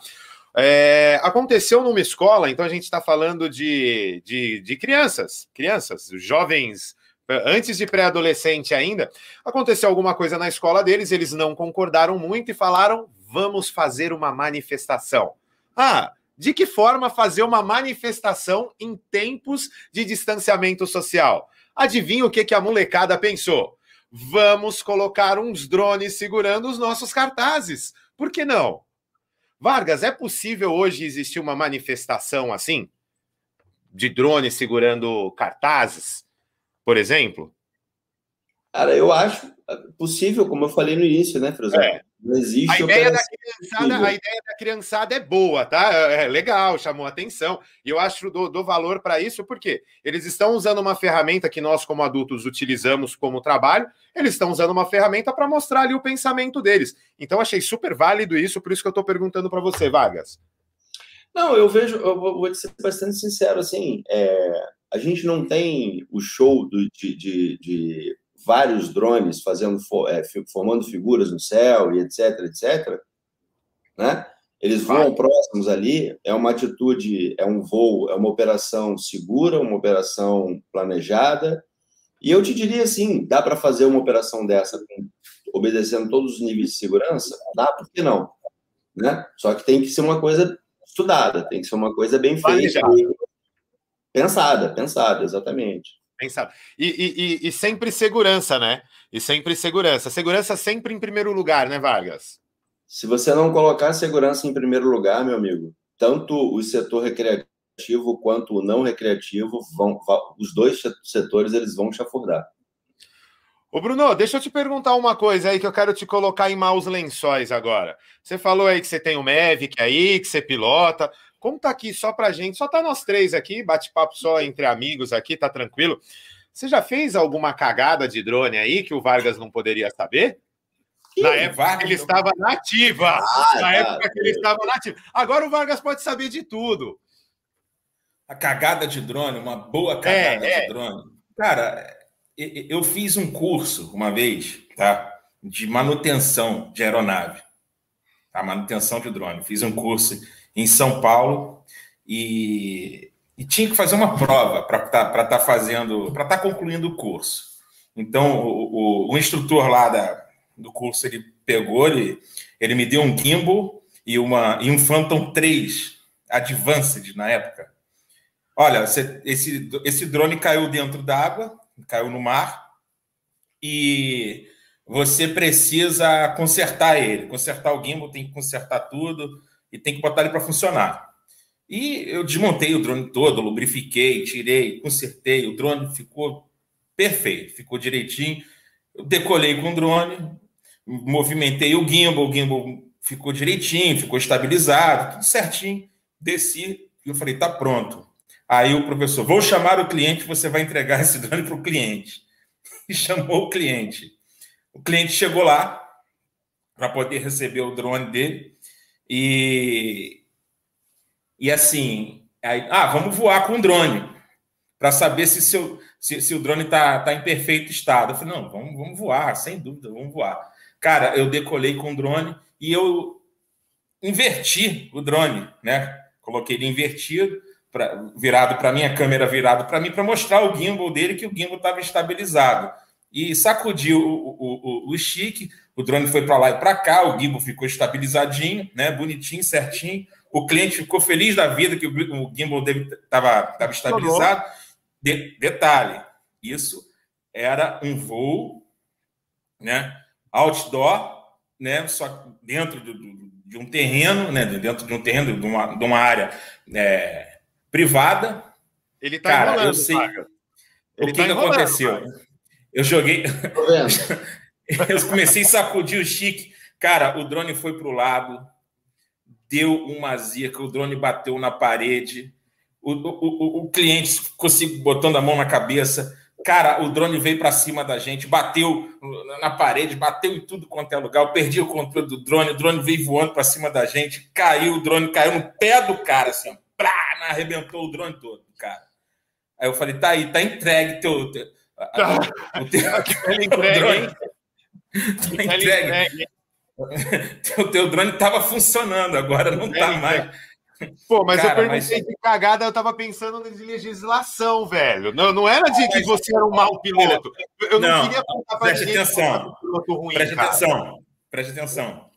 Speaker 1: É, aconteceu numa escola, então a gente está falando de, de, de, crianças, crianças, jovens, antes de pré-adolescente ainda. Aconteceu alguma coisa na escola deles, eles não concordaram muito e falaram: vamos fazer uma manifestação. Ah, de que forma fazer uma manifestação em tempos de distanciamento social? Adivinha o que, que a molecada pensou? Vamos colocar uns drones segurando os nossos cartazes. Por que não? Vargas, é possível hoje existir uma manifestação assim? De drone segurando cartazes, por exemplo?
Speaker 3: Cara, eu acho possível, como eu falei no início, né, Frazão? É.
Speaker 1: Não existe a ideia, da criançada, a ideia da criançada é boa, tá? É, é legal, chamou atenção. E eu acho do, do valor para isso, porque eles estão usando uma ferramenta que nós, como adultos, utilizamos como trabalho, eles estão usando uma ferramenta para mostrar ali o pensamento deles. Então, achei super válido isso, por isso que eu estou perguntando para você, Vargas.
Speaker 3: Não, eu vejo, eu vou ser bastante sincero, assim, é, a gente não tem o show do, de, de, de vários drones fazendo é, formando figuras no céu e etc, etc, né? Eles voam próximos ali, é uma atitude, é um voo, é uma operação segura, uma operação planejada. E eu te diria assim, dá para fazer uma operação dessa obedecendo todos os níveis de segurança? Dá, por que não? Né? Só que tem que ser uma coisa estudada, tem que ser uma coisa bem feita. Pensada, pensada, exatamente.
Speaker 1: Pensado. E, e, e, sempre segurança, né? E sempre segurança. Segurança sempre em primeiro lugar, né, Vargas?
Speaker 3: Se você não colocar segurança em primeiro lugar, meu amigo, tanto o setor recreativo quanto o não recreativo vão, os dois setores eles vão chafurdar.
Speaker 1: Ô Bruno, deixa eu te perguntar uma coisa aí que eu quero te colocar em maus lençóis agora. Você falou aí que você tem o Mavic aí, que você pilota. Como tá aqui só pra gente, só tá nós três aqui, bate-papo só entre amigos aqui, tá tranquilo. Você já fez alguma cagada de drone aí que o Vargas não poderia saber? Na época que ele estava nativa. Ah, na tá. época que ele estava nativa. Agora o Vargas pode saber de tudo.
Speaker 2: a cagada de drone, uma boa cagada é, de é. drone. Cara, eu fiz um curso uma vez, tá? De manutenção de aeronave, a manutenção de drone. Fiz um curso em São Paulo e, e tinha que fazer uma prova para estar tá, tá fazendo, para estar tá concluindo o curso. Então, o, o, o instrutor lá da, do curso, ele pegou, ele, ele me deu um gimbal e, uma, e um Phantom 3 Advanced na época. Olha, você, esse, esse drone caiu dentro d'água, caiu no mar, e você precisa consertar ele. Consertar o gimbal, tem que consertar tudo e tem que botar ele para funcionar. E eu desmontei o drone todo, lubrifiquei, tirei, consertei. O drone ficou perfeito, ficou direitinho. Eu decolei com o drone, movimentei o gimbal, o gimbal ficou direitinho, ficou estabilizado, tudo certinho. Desci e eu falei, tá pronto. Aí o professor, vou chamar o cliente, você vai entregar <laughs> esse drone para o cliente. E chamou o cliente. O cliente chegou lá para poder receber o drone dele e e assim, aí, ah, vamos voar com o drone para saber se, seu, se, se o drone está tá em perfeito estado. Eu falei, não, vamos, vamos voar, sem dúvida, vamos voar. Cara, eu decolei com o drone e eu inverti o drone, né? Coloquei ele invertido, pra, virado para mim, a câmera virado para mim, para mostrar o gimbal dele que o gimbal estava estabilizado. E sacudiu o, o, o, o stick, o drone foi para lá e para cá, o gimbal ficou estabilizadinho, né? Bonitinho, certinho. O cliente ficou feliz da vida que o, gimbal estava estabilizado. De, detalhe, isso era um voo, né? Outdoor, né? Só dentro do, do, de um terreno, né? Dentro de um terreno, de uma, de uma área é, privada.
Speaker 1: Ele tá Cara, eu sei.
Speaker 2: o que, tá que aconteceu? Eu joguei. <laughs> eu comecei a sacudir o chique. Cara, o drone foi para o lado, deu uma zica, o drone bateu na parede o, o, o cliente ficou botando a mão na cabeça. Cara, o drone veio para cima da gente, bateu na parede, bateu em tudo quanto é lugar. Eu perdi o controle do drone, o drone veio voando para cima da gente, caiu, o drone caiu no pé do cara, assim, plá, arrebentou o drone todo, cara. Aí eu falei, tá aí, tá entregue teu. teu tá. O teu, tá entregue. O teu drone estava funcionando, agora não está mais.
Speaker 1: Pô, mas Cara, eu perguntei mas... de cagada, eu tava pensando de legislação, velho. Não, não era de que você era um mau piloto. Eu não, não queria
Speaker 2: contar pra preste atenção. piloto ruim, preste cara. atenção. Preste atenção.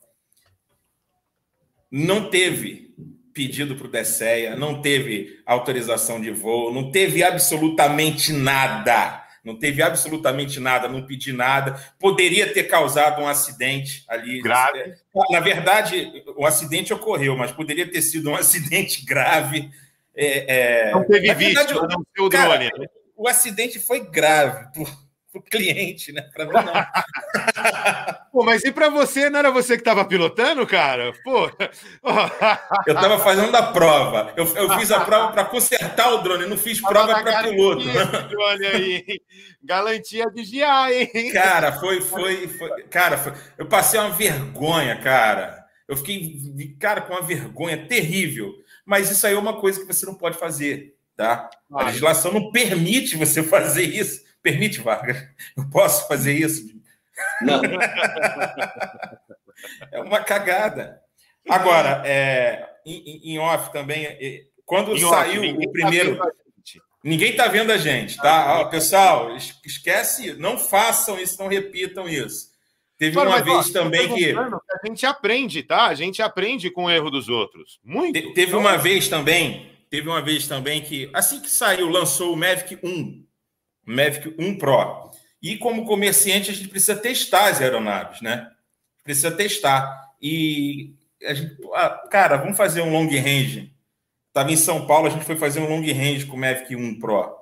Speaker 2: Não teve pedido para o DSEA, não teve autorização de voo, não teve absolutamente nada não teve absolutamente nada, não pedi nada. Poderia ter causado um acidente ali.
Speaker 1: Grave.
Speaker 2: Na verdade, o acidente ocorreu, mas poderia ter sido um <laughs> acidente grave.
Speaker 1: É, é... Não teve vítima, não o drone. Né?
Speaker 2: O acidente foi grave para o cliente, né? Para mim, não. <laughs>
Speaker 1: Pô, mas e para você? Não era você que estava pilotando, cara? Pô.
Speaker 2: eu estava fazendo a prova. Eu, eu fiz a prova para consertar o drone, não fiz prova para piloto.
Speaker 1: Drone aí. Galantia de GI, hein?
Speaker 2: Cara, foi, foi, foi. Cara, foi... eu passei uma vergonha, cara. Eu fiquei, cara, com uma vergonha terrível. Mas isso aí é uma coisa que você não pode fazer, tá? A legislação não permite você <laughs> fazer isso. Permite, Vargas? Eu posso fazer isso? Não. <laughs> é uma cagada. Agora, é, em, em off também, é, quando em saiu off, o tá primeiro. Tá ninguém está vendo a gente, tá? pessoal, esquece, não façam isso, não repitam isso. Teve Claro, uma vez ó, também que.
Speaker 1: A gente aprende, tá? A gente aprende com o erro dos outros. Muito. Te,
Speaker 2: teve então, uma vez também, teve uma vez também que, assim que saiu, lançou o Mavic 1, Mavic 1 Pro. E como comerciante, a gente precisa testar as aeronaves, né? Precisa testar. E a gente, ah, cara, vamos fazer um long range. Estava em São Paulo, a gente foi fazer um long range com o Mavic 1 Pro.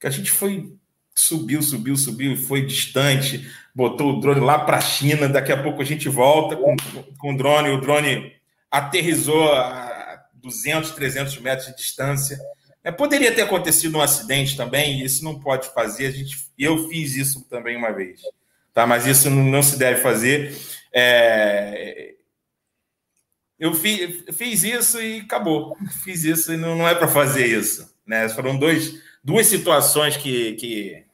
Speaker 2: Que a gente foi, subiu, subiu, subiu foi distante, botou o drone lá para a China. Daqui a pouco a gente volta com, com o drone. O drone aterrizou a 200, 300 metros de distância. É, poderia ter acontecido um acidente também, isso não pode fazer. A gente, eu fiz isso também uma vez, tá? Mas isso não, não se deve fazer. É, eu fiz, fiz, isso e acabou. Fiz isso e não, não é para fazer isso. Né? Foram dois, duas situações que, que,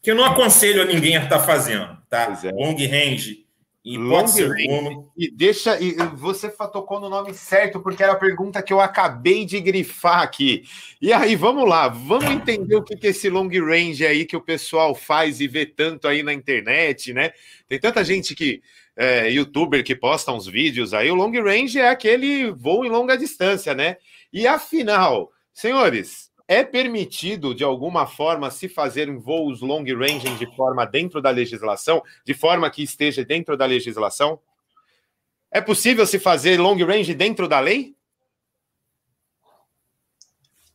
Speaker 2: que eu não aconselho a ninguém a estar fazendo. Tá? É. Long range
Speaker 1: e Long range. E deixa. E você tocou no nome certo, porque era a pergunta que eu acabei de grifar aqui. E aí, vamos lá, vamos entender o que é esse long range aí que o pessoal faz e vê tanto aí na internet, né? Tem tanta gente que. É, youtuber que posta uns vídeos aí, o long range é aquele voo em longa distância, né? E afinal, senhores, é permitido, de alguma forma, se fazer voos long range de forma dentro da legislação, de forma que esteja dentro da legislação? É possível se fazer long range dentro da lei?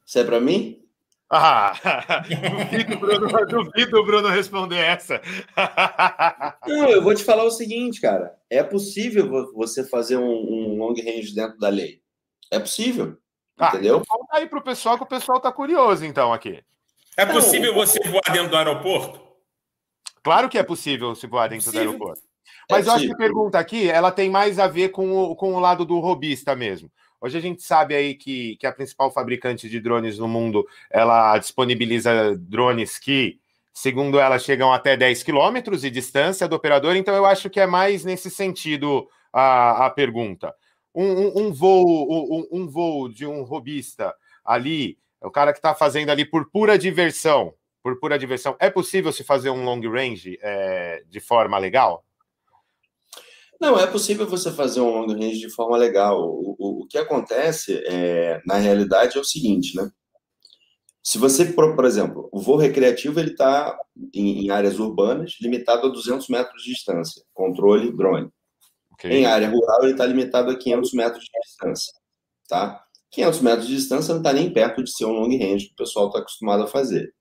Speaker 3: Isso é para mim?
Speaker 1: Ah, <laughs> duvido, Bruno, duvido, Bruno, responder essa. <laughs>
Speaker 3: Não, eu vou te falar o seguinte, cara. É possível você fazer um, um long range dentro da lei. É possível. Ah, entendeu?
Speaker 1: Então conta aí pro pessoal que o pessoal tá curioso, então, aqui.
Speaker 2: É possível você voar dentro do aeroporto?
Speaker 1: Claro que é possível se voar dentro possível. do aeroporto. Mas é eu acho que a pergunta aqui, ela tem mais a ver com o, com o lado do robista mesmo. Hoje a gente sabe aí que, que a principal fabricante de drones no mundo, ela disponibiliza drones que, segundo ela, chegam até 10 quilômetros de distância do operador, então eu acho que é mais nesse sentido a, a pergunta um, um, voo, um, um, voo de um robista ali, o cara que está fazendo ali por pura diversão, por pura diversão, é possível se fazer um long range é, de forma legal?
Speaker 3: Não, é possível você fazer um long range de forma legal. O, o, o que acontece, é, na realidade, é o seguinte, né? Se você, por, por exemplo, o voo recreativo ele está em, em, áreas urbanas, limitado a 200 metros de distância, controle drone. Okay. Em área rural, ele está limitado a 500 metros de distância. Tá? 500 metros de distância não está nem perto de ser um long range que o pessoal está acostumado a fazer.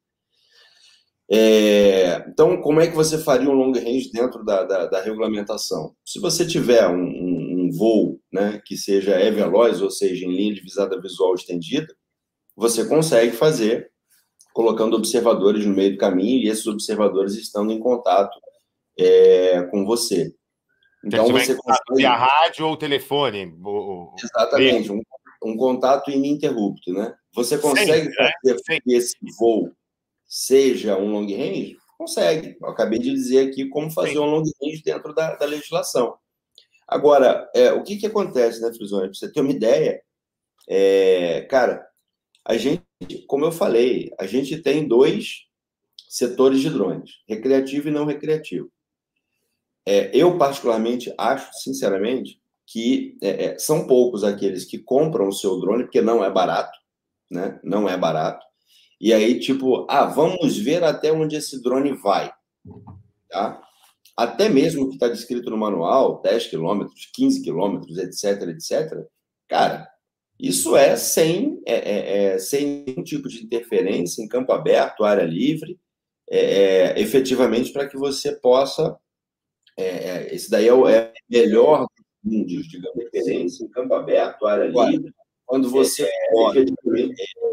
Speaker 3: É, então, como é que você faria um long range dentro da, da, da regulamentação? Se você tiver um, um, um voo né, que seja E-veloz, ou seja, em linha de visada visual estendida, você consegue fazer colocando observadores no meio do caminho e esses observadores estando em contato é, com você.
Speaker 1: Então você consegue... via rádio ou telefone.
Speaker 3: Exatamente, um, um, contato ininterrupto, né? Você consegue sim, é, fazer é, que esse voo seja um long range? Consegue. Eu acabei de dizer aqui como fazer sim. um long range dentro da, da legislação. Agora, é, o que, que acontece, né, Frisone? Para você ter uma ideia, é, cara, a gente, como eu falei, a gente tem dois setores de drones, recreativo e não recreativo. É, eu, particularmente, acho, sinceramente, que é, é, são poucos aqueles que compram o seu drone, porque não é barato, né? Não é barato. E aí, tipo, ah, vamos ver até onde esse drone vai, tá? Até mesmo o que está descrito no manual, 10 quilômetros, 15 quilômetros, etc, etc, cara, isso é sem, é, é, é, sem nenhum tipo de interferência em campo aberto, área livre, é, é efetivamente para que você possa é, é, esse daí é o é melhor dos mundos, digamos, referência em campo aberto, área livre. Quando você é,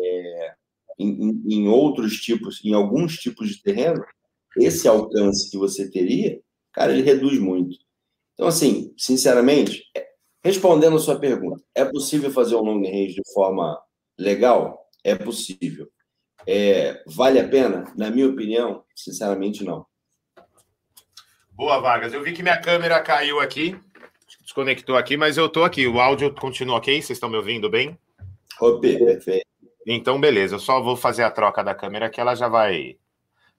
Speaker 3: é, em, em outros tipos, em alguns tipos de terreno, esse alcance que você teria, cara, ele reduz muito. Então, assim, sinceramente, é, respondendo a sua pergunta, é possível fazer um long range de forma legal? É possível. É, vale a pena? Na minha opinião, sinceramente, não.
Speaker 1: Boa, Vargas. Eu vi que minha câmera caiu aqui, desconectou aqui, mas eu tô aqui. O áudio continua ok? Vocês estão me ouvindo bem?
Speaker 3: Ok, perfeito.
Speaker 1: Então, beleza. Eu só vou fazer a troca da câmera que ela já vai,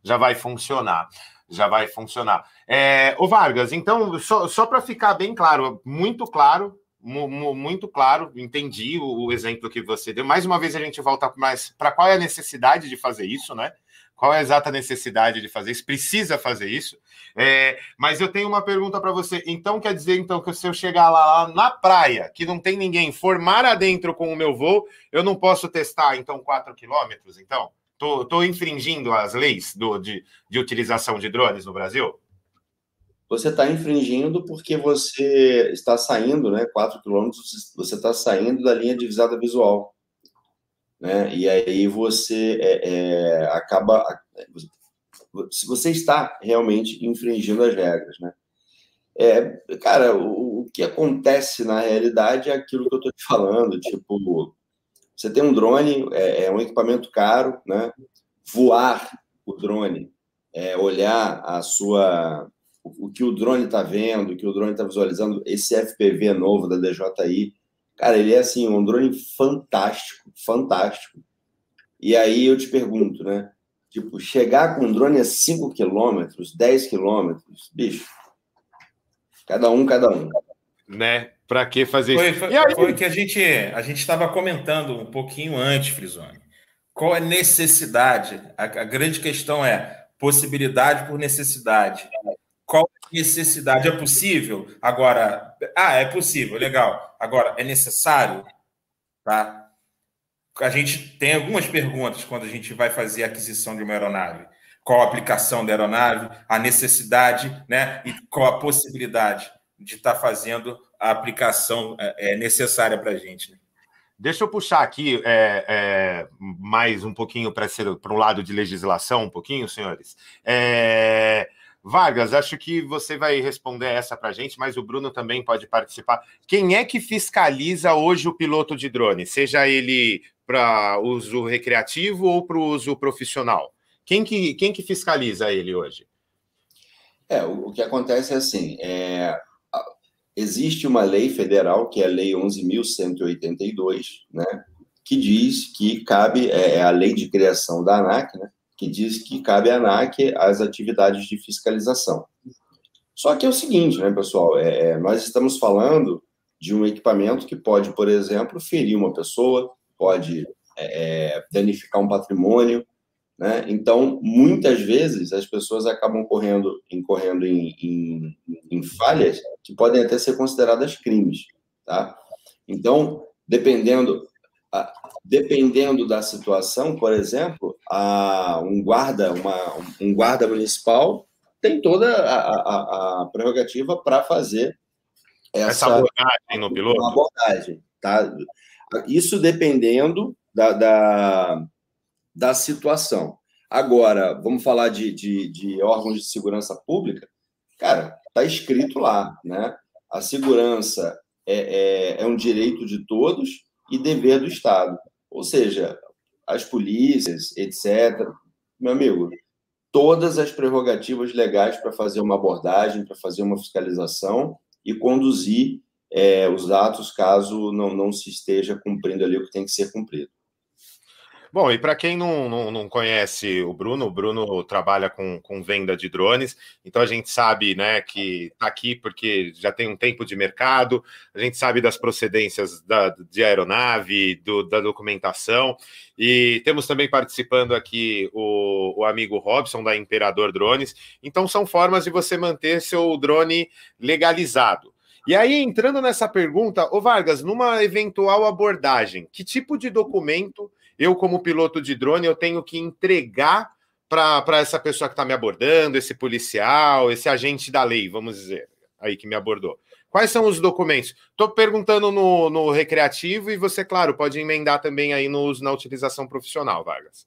Speaker 1: já vai funcionar. Já vai funcionar. É, o Vargas, então, só, só para ficar bem claro, muito claro, muito claro, entendi o, o, exemplo que você deu. Mais uma vez a gente volta mais para qual é a necessidade de fazer isso, né? Qual é a exata necessidade de fazer isso? Precisa fazer isso? É, mas eu tenho uma pergunta para você. Então quer dizer então que se eu chegar lá, lá, na praia, que não tem ninguém, formar adentro com o meu voo, eu não posso testar então 4 quilômetros? Então, tô, tô infringindo as leis do, de, de utilização de drones no Brasil?
Speaker 3: Você está infringindo porque você está saindo, né? 4 quilômetros, você está saindo da linha de visada visual né? E aí você é, é, acaba. Se você está realmente infringindo as regras, né? É, cara, o, o, que acontece na realidade é aquilo que eu estou te falando, tipo, você tem um drone, é, é um equipamento caro, né? Voar o drone, é, olhar a sua o que o drone está vendo, o que o drone está visualizando, esse FPV novo da DJI, cara, ele é assim, um drone fantástico, fantástico. E aí eu te pergunto, né? Tipo, chegar com um drone a 5 quilômetros, 10 quilômetros, bicho, cada um, cada um.
Speaker 1: Né? Para que fazer
Speaker 2: foi, isso? Foi, aí... foi que a gente a gente estava comentando um pouquinho antes, Frisoni. Qual é a necessidade? A, a grande questão é possibilidade por necessidade. Necessidade? É possível? Agora, ah, é possível, legal. Agora, é necessário? Tá? A gente tem algumas perguntas quando a gente vai fazer a aquisição de uma aeronave. Qual a aplicação da aeronave, a necessidade, né? E qual a possibilidade de estar tá fazendo a aplicação é, é necessária para a gente. Né?
Speaker 1: Deixa eu puxar aqui é, é, mais um pouquinho para um lado de legislação, um pouquinho, senhores. É, Vargas, acho que você vai responder essa para a gente, mas o Bruno também pode participar. Quem é que fiscaliza hoje o piloto de drone, seja ele para uso recreativo ou para uso profissional? Quem que, quem que fiscaliza ele hoje?
Speaker 3: É, o, o que acontece é assim, é, existe uma lei federal, que é a Lei 11.182, né, que diz que cabe, é, é a lei de criação da ANAC, né, que diz que cabe à ANAC as atividades de fiscalização. Só que é o seguinte, né, pessoal, é, é, nós estamos falando de um equipamento que pode, por exemplo, ferir uma pessoa, pode é, é danificar um patrimônio, né? Então, muitas vezes, as pessoas acabam correndo, incorrendo em, em, em falhas que podem até ser consideradas crimes. Tá? Então, dependendo, dependendo da situação, por exemplo, a, um guarda, uma, um guarda municipal tem toda a, a, a prerrogativa para fazer essa, essa, abordagem no piloto. Abordagem, tá? Isso dependendo da, da, da situação. Agora, vamos falar de, de, de órgãos de segurança pública? Cara, está escrito lá, né? A segurança é, é, é um direito de todos e dever do Estado. Ou seja, as polícias, etc. Meu amigo, todas as prerrogativas legais para fazer uma abordagem, para fazer uma fiscalização e conduzir é, os atos caso não, não se esteja cumprindo ali o que tem que ser cumprido.
Speaker 1: Bom, e para quem não, não, não, conhece o Bruno, o Bruno trabalha com, com venda de drones, então a gente sabe né, que está aqui porque já tem um tempo de mercado, a gente sabe das procedências da, de aeronave, do, da documentação, e temos também participando aqui o, o amigo Robson, da Imperador Drones, então são formas de você manter seu drone legalizado. E aí, entrando nessa pergunta, ô Vargas, numa eventual abordagem, que tipo de documento eu, como piloto de drone, eu tenho que entregar para essa pessoa que está me abordando, esse policial, esse agente da lei, vamos dizer, aí que me abordou. Quais são os documentos? Estou perguntando no, no, recreativo e você, claro, pode emendar também aí no uso na utilização profissional, Vargas.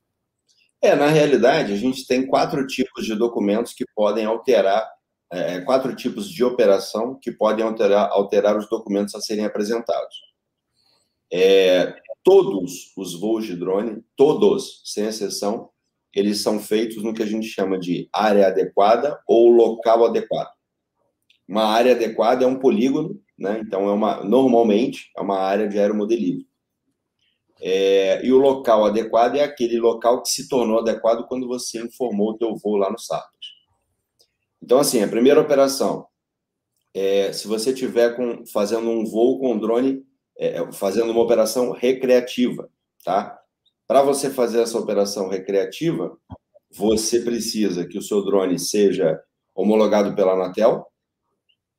Speaker 3: É, na realidade, a gente tem quatro tipos de documentos que podem alterar, é, quatro tipos de operação que podem alterar, alterar os documentos a serem apresentados. É, todos os voos de drone, todos, sem exceção, eles são feitos no que a gente chama de área adequada ou local adequado. Uma área adequada é um polígono, né? Então é uma normalmente é uma área de aeromodelismo. É, e o local adequado é aquele local que se tornou adequado quando você informou o teu voo lá no SAPES. Então assim, a primeira operação é, se você tiver com, fazendo um voo com drone é, é, fazendo uma operação recreativa, tá? Para você fazer essa operação recreativa, você precisa que o seu drone seja homologado pela Anatel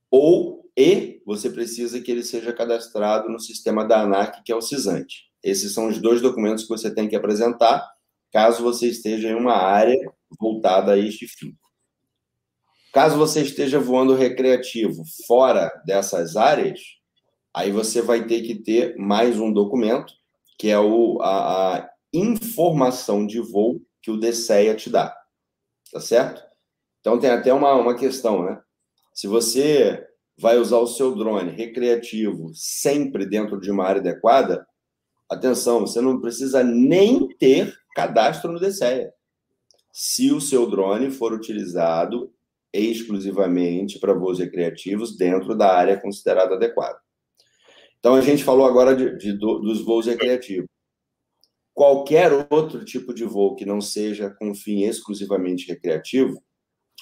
Speaker 3: ou e você precisa que ele seja cadastrado no sistema da ANAC, que é o CISANTE. Esses são os dois documentos que você tem que apresentar caso você esteja em uma área voltada a este fim. Caso você esteja voando recreativo fora dessas áreas, aí você vai ter que ter mais um documento, que é o, a, a informação de voo que o DSEA te dá. Tá certo? Então tem até uma, uma questão, né? Se você vai usar o seu drone recreativo sempre dentro de uma área adequada, atenção, você não precisa nem ter cadastro no DCEA. Se o seu drone for utilizado exclusivamente para voos recreativos dentro da área considerada adequada. Então, a gente falou agora de, de, dos voos recreativos. Qualquer outro tipo de voo que não seja com fim exclusivamente recreativo,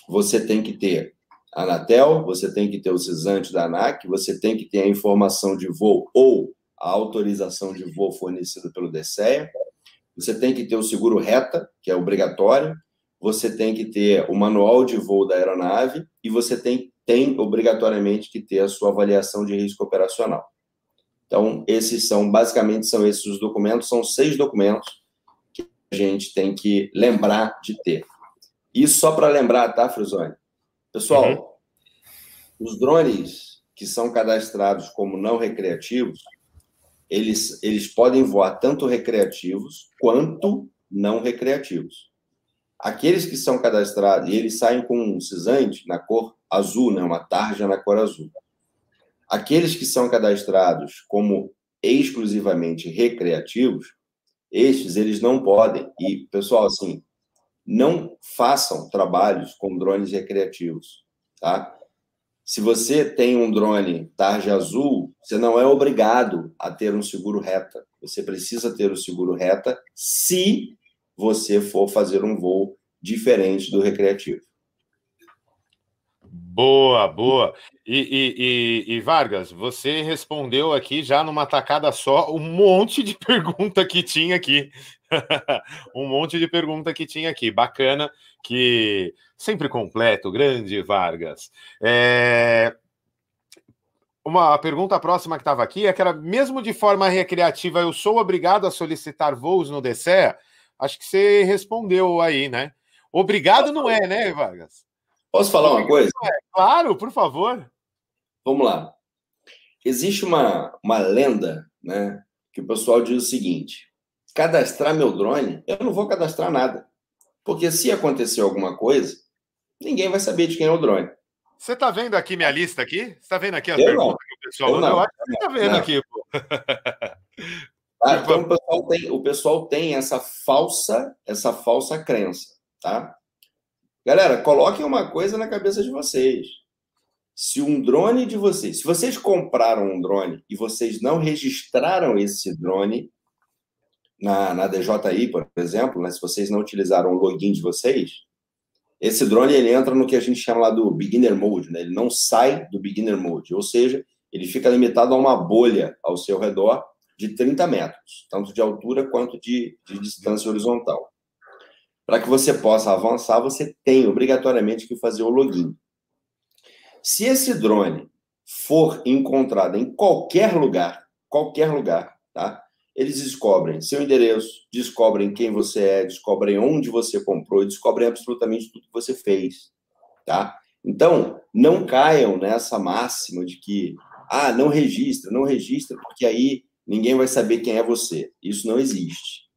Speaker 3: você tem que ter a Anatel, você tem que ter o cisante da ANAC, você tem que ter a informação de voo ou a autorização de voo fornecida pelo DCEA, você tem que ter o seguro reta, que é obrigatório, você tem que ter o manual de voo da aeronave e você tem, tem obrigatoriamente que ter a sua avaliação de risco operacional. Então, esses são, basicamente, são esses os documentos, são seis documentos que a gente tem que lembrar de ter. Isso só para lembrar, tá, Frisoni? Pessoal, uhum. os drones que são cadastrados como não recreativos, eles, eles podem voar tanto recreativos quanto não recreativos. Aqueles que são cadastrados e eles saem com um cisante na cor azul, né, uma tarja na cor azul. Aqueles que são cadastrados como exclusivamente recreativos, estes eles não podem. E, pessoal, assim, não façam trabalhos com drones recreativos, tá? Se você tem um drone tarja azul, você não é obrigado a ter um seguro reta. Você precisa ter o seguro reta se você for fazer um voo diferente do recreativo.
Speaker 1: Boa, boa. E, e, e, Vargas, você respondeu aqui já numa tacada só um monte de <laughs> pergunta que tinha aqui. <laughs> um monte de pergunta que tinha aqui. Bacana, que sempre completo, grande Vargas. É... Uma pergunta próxima que estava aqui é que era, mesmo de forma recreativa, eu sou obrigado a solicitar voos no DCE? Acho que você respondeu aí, né? Obrigado não é, né, Vargas?
Speaker 3: Posso falar uma coisa?
Speaker 1: É. Claro, por favor.
Speaker 3: Vamos lá. Existe uma, uma lenda, né, que o pessoal diz o seguinte: cadastrar meu drone, eu não vou cadastrar nada. Porque se acontecer alguma coisa, ninguém vai saber de quem é o drone.
Speaker 1: Você está vendo aqui minha lista aqui? Você está vendo aqui a pergunta que o pessoal eu, não, eu acho que você está vendo não. aqui, pô.
Speaker 3: Ah, então o pessoal, tem, o pessoal tem essa falsa, essa falsa crença, tá? Galera, coloquem uma coisa na cabeça de vocês. Se um drone de vocês, se vocês compraram um drone e vocês não registraram esse drone na, na DJI, por exemplo, né, se vocês não utilizaram o login de vocês, esse drone ele entra no que a gente chama lá do beginner mode, né? Ele não sai do beginner mode, ou seja, ele fica limitado a uma bolha ao seu redor de 30 metros, tanto de altura quanto de, de distância horizontal. Para que você possa avançar, você tem obrigatoriamente que fazer o login. Se esse drone for encontrado em qualquer lugar, qualquer lugar, tá? Eles descobrem seu endereço, descobrem quem você é, descobrem onde você comprou, descobrem absolutamente tudo que você fez, tá? Então, não caiam nessa máxima de que, ah, não registra, não registra, porque aí ninguém vai saber quem é você. Isso não existe.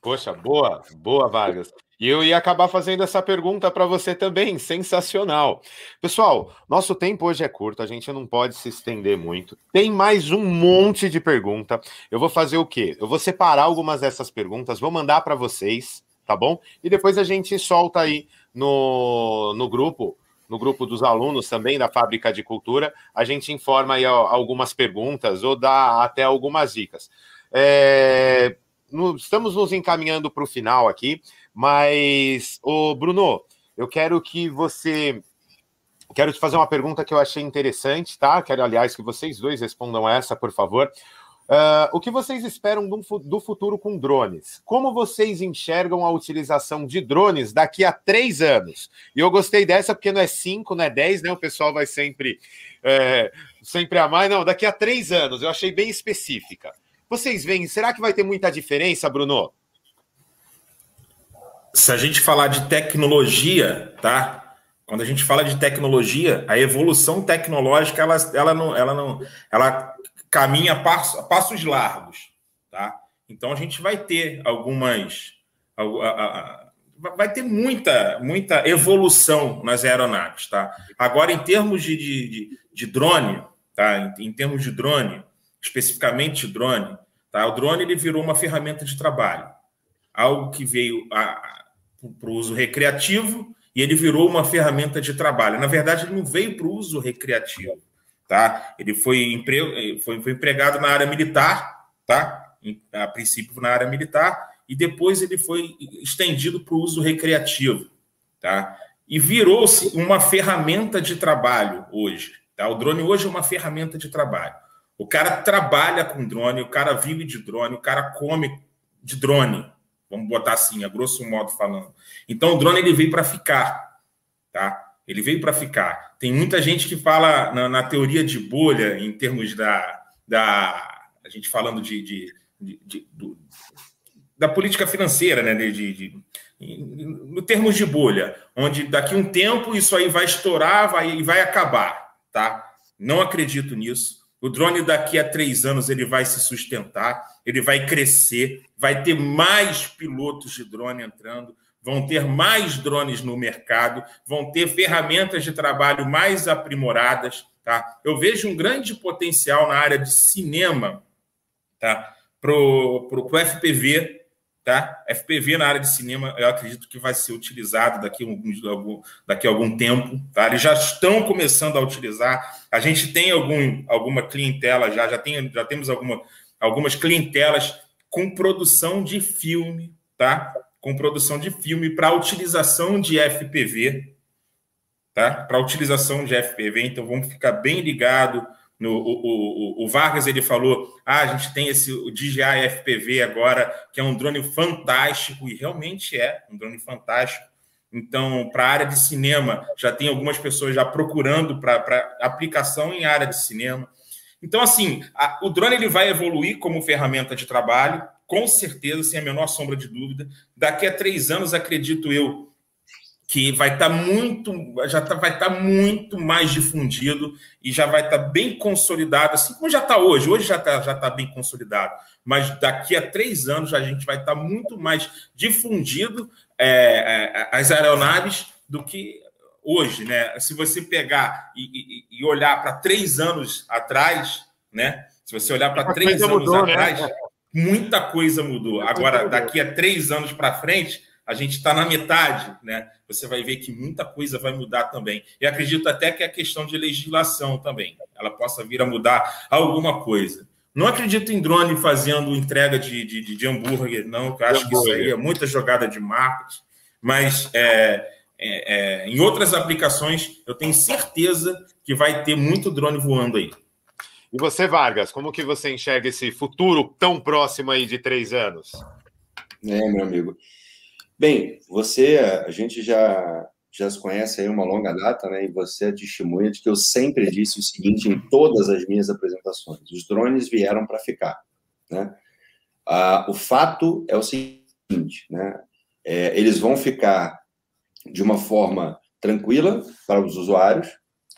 Speaker 1: Poxa, boa, boa, Vargas. E eu ia acabar fazendo essa pergunta para você também, sensacional. Pessoal, nosso tempo hoje é curto, a gente não pode se estender muito. Tem mais um monte de pergunta. Eu vou fazer o quê? Eu vou separar algumas dessas perguntas, vou mandar para vocês, tá bom? E depois a gente solta aí no, no grupo no grupo dos alunos também da Fábrica de Cultura, a gente informa aí algumas perguntas ou dá até algumas dicas. É, no, estamos nos encaminhando para o final aqui, mas, o Bruno, eu quero que você. Quero te fazer uma pergunta que eu achei interessante, tá? Quero, aliás, que vocês dois respondam essa, por favor. Uh, o que vocês esperam do, do, futuro com drones? Como vocês enxergam a utilização de drones daqui a três anos? E eu gostei dessa porque não é cinco, não é dez, né? O pessoal vai sempre, é, sempre mais. Não, daqui a três anos. Eu achei bem específica. Vocês veem, será que vai ter muita diferença, Bruno?
Speaker 2: Se a gente falar de tecnologia, tá? Quando a gente fala de tecnologia, a evolução tecnológica ela, ela não, ela não, ela caminha passo, passos largos, tá? Então a gente vai ter algumas, a, a, a, vai ter muita, muita evolução nas aeronaves, tá? Agora em termos de, de, de, de drone, tá? Em, em, termos de drone, especificamente drone, Tá? O drone ele virou uma ferramenta de trabalho, algo que veio para o uso recreativo e ele virou uma ferramenta de trabalho. Na verdade, ele não veio para o uso recreativo, tá? Ele foi, empre... foi, foi empregado na área militar, tá? A princípio na área militar e depois ele foi estendido para o uso recreativo, tá? E virou-se uma ferramenta de trabalho hoje. Tá? O drone hoje é uma ferramenta de trabalho. O cara trabalha com drone, o cara vive de drone, o cara come de drone. Vamos botar assim, a grosso modo falando. Então o drone ele veio para ficar, tá? Ele veio para ficar. Tem muita gente que fala na, na, teoria de bolha, em termos da, da a gente falando de, de, de, de do, da política financeira, né? De, no termos de bolha, onde daqui um tempo isso aí vai estourar vai, e vai acabar, tá? Não acredito nisso. O drone daqui a três anos ele vai se sustentar, ele vai crescer, vai ter mais pilotos de drone entrando, vão ter mais drones no mercado, vão ter ferramentas de trabalho mais aprimoradas, tá? Eu vejo um grande potencial na área de cinema, tá? Pro, pro, pro FPV, tá? FPV na área de cinema, eu acredito que vai ser utilizado daqui a algum, daqui a algum tempo, tá? Eles já estão começando a utilizar. A gente tem algum, alguma clientela já, já, tem, já temos alguma, algumas clientelas com produção de filme, tá? Com produção de filme para utilização de FPV, tá? Para utilização de FPV, então vamos ficar bem ligado no, o, o, o, Vargas ele falou: ah, a gente tem esse o DJI FPV agora, que é um drone fantástico, e realmente é um drone fantástico. Então, para a área de cinema, já tem algumas pessoas já procurando para aplicação em área de cinema. Então, assim, a, o drone ele vai evoluir como ferramenta de trabalho, com certeza, sem a menor sombra de dúvida. Daqui a três anos, acredito eu, que vai estar tá muito, já tá, vai estar tá muito mais difundido e já vai estar tá bem consolidado, assim como já está hoje. Hoje já está já tá bem consolidado, mas daqui a três anos a gente vai estar tá muito mais difundido é, é, as aeronaves do que hoje, né? Se você pegar e, e, e olhar para três anos atrás, né? Se você olhar para três anos mudou, né? atrás, né? muita coisa mudou. Agora, daqui a três anos para frente a gente está na metade, né? Você vai ver que muita coisa vai mudar também. E acredito até que a questão de legislação também, ela possa vir a mudar alguma coisa. Não acredito em drone fazendo entrega de, de, de hambúrguer, não, eu acho que isso aí é muita jogada de marketing, mas é, é, é, em outras aplicações eu tenho certeza que vai ter muito drone voando aí.
Speaker 1: E você, Vargas, como que você enxerga esse futuro tão próximo aí de três anos?
Speaker 3: É, meu amigo. Bem, você, a gente já já se conhece aí uma longa data, né? E você é testemunha de que eu sempre disse o seguinte em todas as minhas apresentações: os drones vieram para ficar, né? Ah, o fato é o seguinte, né? É, eles vão ficar de uma forma tranquila para os usuários,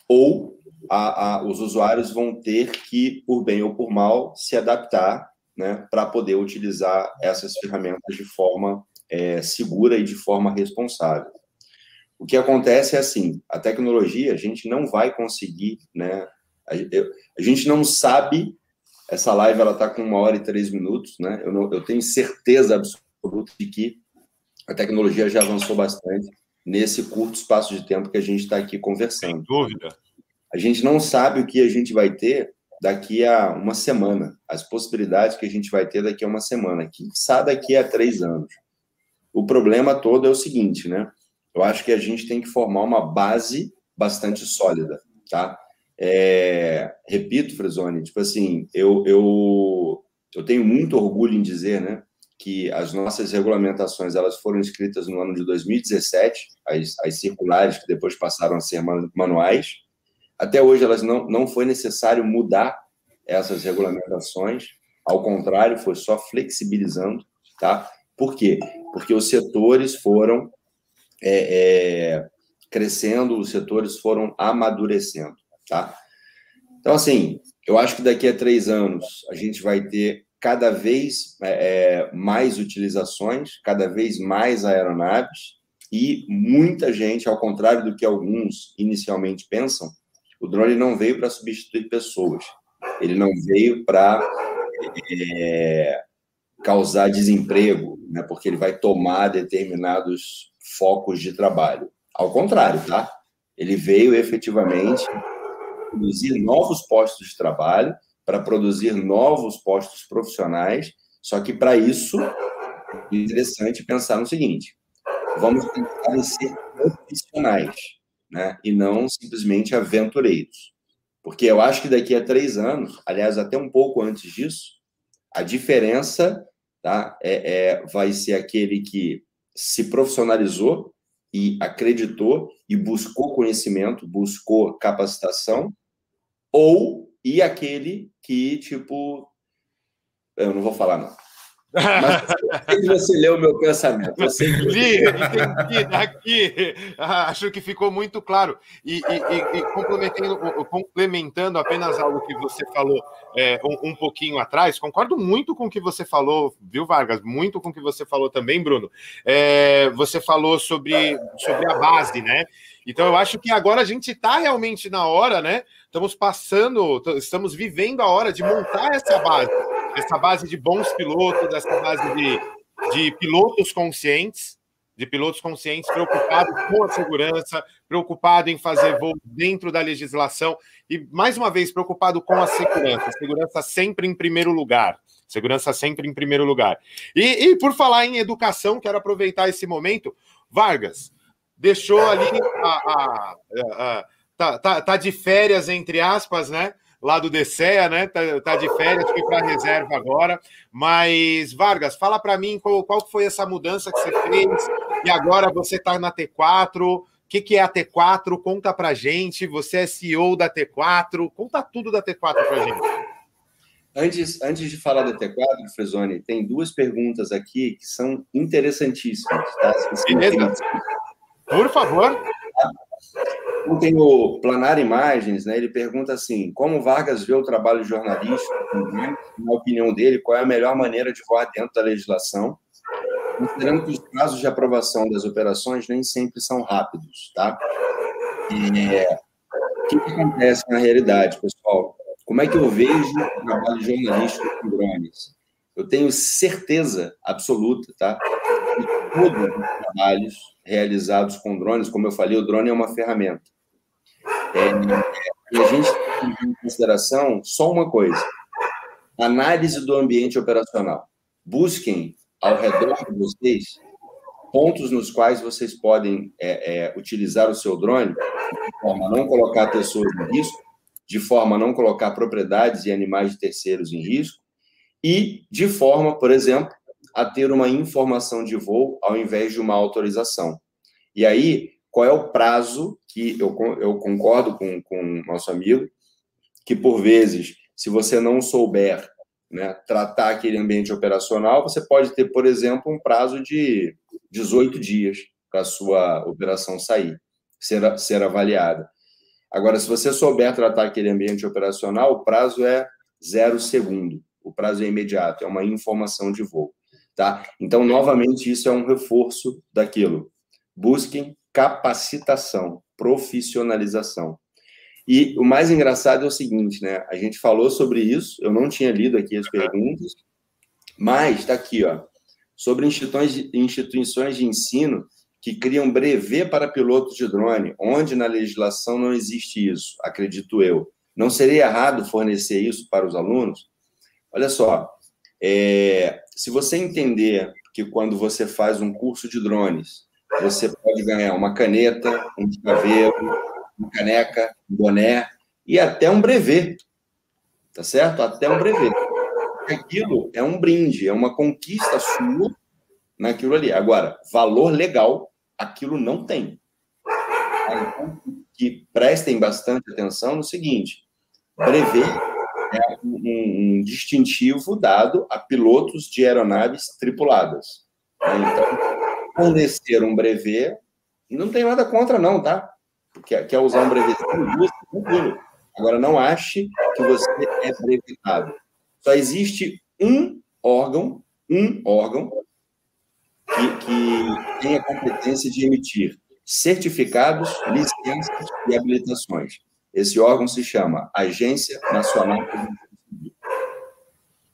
Speaker 3: ou a, a, os usuários vão ter que, por bem ou por mal, se adaptar, né? Para poder utilizar essas ferramentas de forma é, segura e de forma responsável. O que acontece é assim, a tecnologia a gente não vai conseguir, né? A, a gente não sabe. Essa live ela está com uma hora e três minutos, né? Eu, não, eu tenho certeza absoluta de que a tecnologia já avançou bastante nesse curto espaço de tempo que a gente está aqui conversando. Sem
Speaker 1: dúvida.
Speaker 3: A gente não sabe o que a gente vai ter daqui a uma semana, as possibilidades que a gente vai ter daqui a uma semana, que sabe daqui a três anos. O problema todo é o seguinte, né? Eu acho que a gente tem que formar uma base bastante sólida, tá? É, repito, Fresoni, tipo assim, eu, eu, eu tenho muito orgulho em dizer, né, que as nossas regulamentações elas foram escritas no ano de 2017, as, as circulares que depois passaram a ser manuais. Até hoje elas não, não foi necessário mudar essas regulamentações, ao contrário, foi só flexibilizando, tá? Por quê? Porque os setores foram é, é, crescendo, os setores foram amadurecendo, tá? Então, assim, eu acho que daqui a três anos a gente vai ter cada vez é, é mais utilizações, cada vez mais aeronaves e muita gente, ao contrário do que alguns inicialmente pensam, o drone não veio para substituir pessoas, ele não veio para é, causar desemprego, né? Porque ele vai tomar determinados focos de trabalho. Ao contrário, tá? Ele veio efetivamente produzir novos postos de trabalho, para produzir novos postos profissionais. Só que para isso é interessante pensar no seguinte: vamos tentar em ser profissionais, né? E não simplesmente aventureiros. Porque eu acho que daqui a três anos, aliás, até um pouco antes disso, a diferença tá, é, é, vai ser aquele que se profissionalizou e acreditou e buscou conhecimento, buscou capacitação, ou e aquele que, tipo, eu não vou falar, não. Mas você leu o meu pensamento. Você
Speaker 1: Vi, <laughs> entendi daqui. Acho que ficou muito claro. E, e, e complementando, complementando, apenas algo que você falou é, um, um, pouquinho atrás, concordo muito com o que você falou, viu, Vargas? Muito com o que você falou também, Bruno. É, você falou sobre, sobre a base, né? Então eu acho que agora a gente está realmente na hora, né? Estamos passando, estamos vivendo a hora de montar essa base essa base de bons pilotos, essa base de, de pilotos conscientes, de pilotos conscientes preocupados com a segurança, preocupado em fazer voo dentro da legislação e, mais uma vez, preocupado com a segurança. Segurança sempre em primeiro lugar. Segurança sempre em primeiro lugar. E, e por falar em educação, quero aproveitar esse momento. Vargas, deixou ali a, a, a, a tá, tá, tá de férias, entre aspas, né? Lá do DCEA, né? Tá, tá de férias, foi para reserva agora. Mas, Vargas, fala para mim qual, qual foi essa mudança que você fez e agora você está na T4. O que, que é a T4? Conta para gente. Você é CEO da T4. Conta tudo da T4 para gente.
Speaker 3: Antes, antes de falar da T4, Fresoni, tem duas perguntas aqui que são interessantíssimas. Tá?
Speaker 1: Beleza? Por favor. Tá?
Speaker 3: tem o Planar Imagens, né, ele pergunta assim: como Vargas vê o trabalho jornalístico? Na opinião dele, qual é a melhor maneira de voar dentro da legislação? Considerando que os prazos de aprovação das operações nem sempre são rápidos, tá? É, o que, que acontece na realidade, pessoal? Como é que eu vejo o trabalho jornalístico com drones? Eu tenho certeza absoluta, tá? Que todos os trabalhos realizados com drones, como eu falei, o drone é uma ferramenta. É, a gente tem em consideração só uma coisa: análise do ambiente operacional. Busquem ao redor de vocês pontos nos quais vocês podem é, é, utilizar o seu drone de forma a não colocar pessoas em risco, de forma a não colocar propriedades e animais de terceiros em risco, e de forma, por exemplo, a ter uma informação de voo ao invés de uma autorização. E aí, qual é o prazo que eu, eu concordo com, com o nosso amigo, que por vezes, se você não souber né, tratar aquele ambiente operacional, você pode ter, por exemplo, um prazo de 18 dias para a sua operação sair, ser, ser avaliada. Agora, se você souber tratar aquele ambiente operacional, o prazo é zero segundo. O prazo é imediato, é uma informação de voo. Tá? Então, novamente, isso é um reforço daquilo. Busquem capacitação, profissionalização. E o mais engraçado é o seguinte, né? A gente falou sobre isso, eu não tinha lido aqui as perguntas, mas está aqui, ó, sobre instituições de, ensino que criam brevet para pilotos de drone, onde na legislação não existe isso, acredito eu. Não seria errado fornecer isso para os alunos? Olha só, é, se você entender que quando você faz um curso de drones, você pode ganhar uma caneta, um chaveiro, uma caneca, um boné e até um brevet, tá certo? Até um brevet. Aquilo é um brinde, é uma conquista sua naquilo ali. Agora, valor legal, aquilo não tem. Então, que prestem bastante atenção no seguinte: brevet é um, um, distintivo dado a pilotos de aeronaves tripuladas. Então, fornecer um brevet, não tem nada contra, não, tá? Quer, quer usar um brevet tranquilo. Agora, não ache que você é brevetado. Só existe um órgão, um órgão, que, que tem a competência de emitir certificados, licenças e habilitações. Esse órgão se chama Agência Nacional de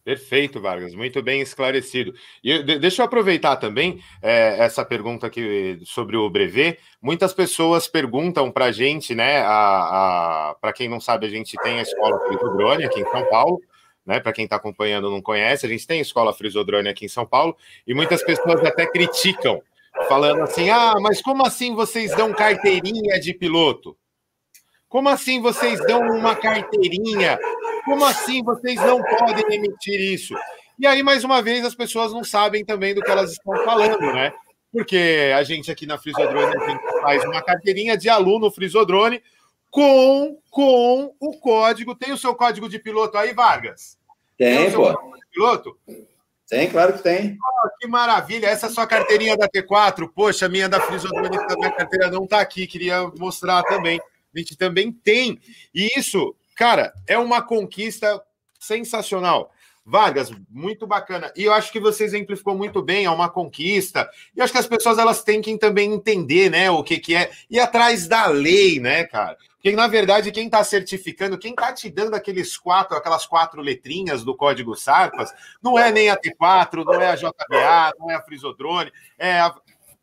Speaker 1: Perfeito, Vargas, muito bem esclarecido. E deixa eu aproveitar também é, essa pergunta aqui sobre o brevet. Muitas pessoas perguntam para a gente, né? Para quem não sabe, a gente tem a escola Frisodrone aqui em São Paulo, né? Para quem está acompanhando não conhece, a gente tem a escola Frisodrone aqui em São Paulo, e muitas pessoas até criticam, falando assim: ah, mas como assim vocês dão carteirinha de piloto? Como assim vocês dão uma carteirinha como assim vocês não podem emitir isso? E aí, mais uma vez, as pessoas não sabem também do que elas estão falando, né? Porque a gente aqui na Frisodrone faz uma carteirinha de aluno Frisodrone com, com o código. Tem o seu código de piloto aí, Vargas?
Speaker 3: Tem, tem pô.
Speaker 1: piloto?
Speaker 3: Tem, claro que tem.
Speaker 1: Oh, que maravilha! Essa é a sua carteirinha da T4. Poxa, a minha da Frisodrone, minha carteira não está aqui. Queria mostrar também. Gente também tem. E isso Cara, é uma conquista sensacional. Vargas, muito bacana. E eu acho que você exemplificou muito bem, é uma conquista. E acho que as pessoas elas têm que também entender, né, o que, que é ir atrás da lei, né, cara? Porque na verdade quem está certificando, quem está te dando aqueles quatro, aquelas quatro letrinhas do código Sarpas, não é nem a T4, não é a JBA, não é a Frisodrone, é, a,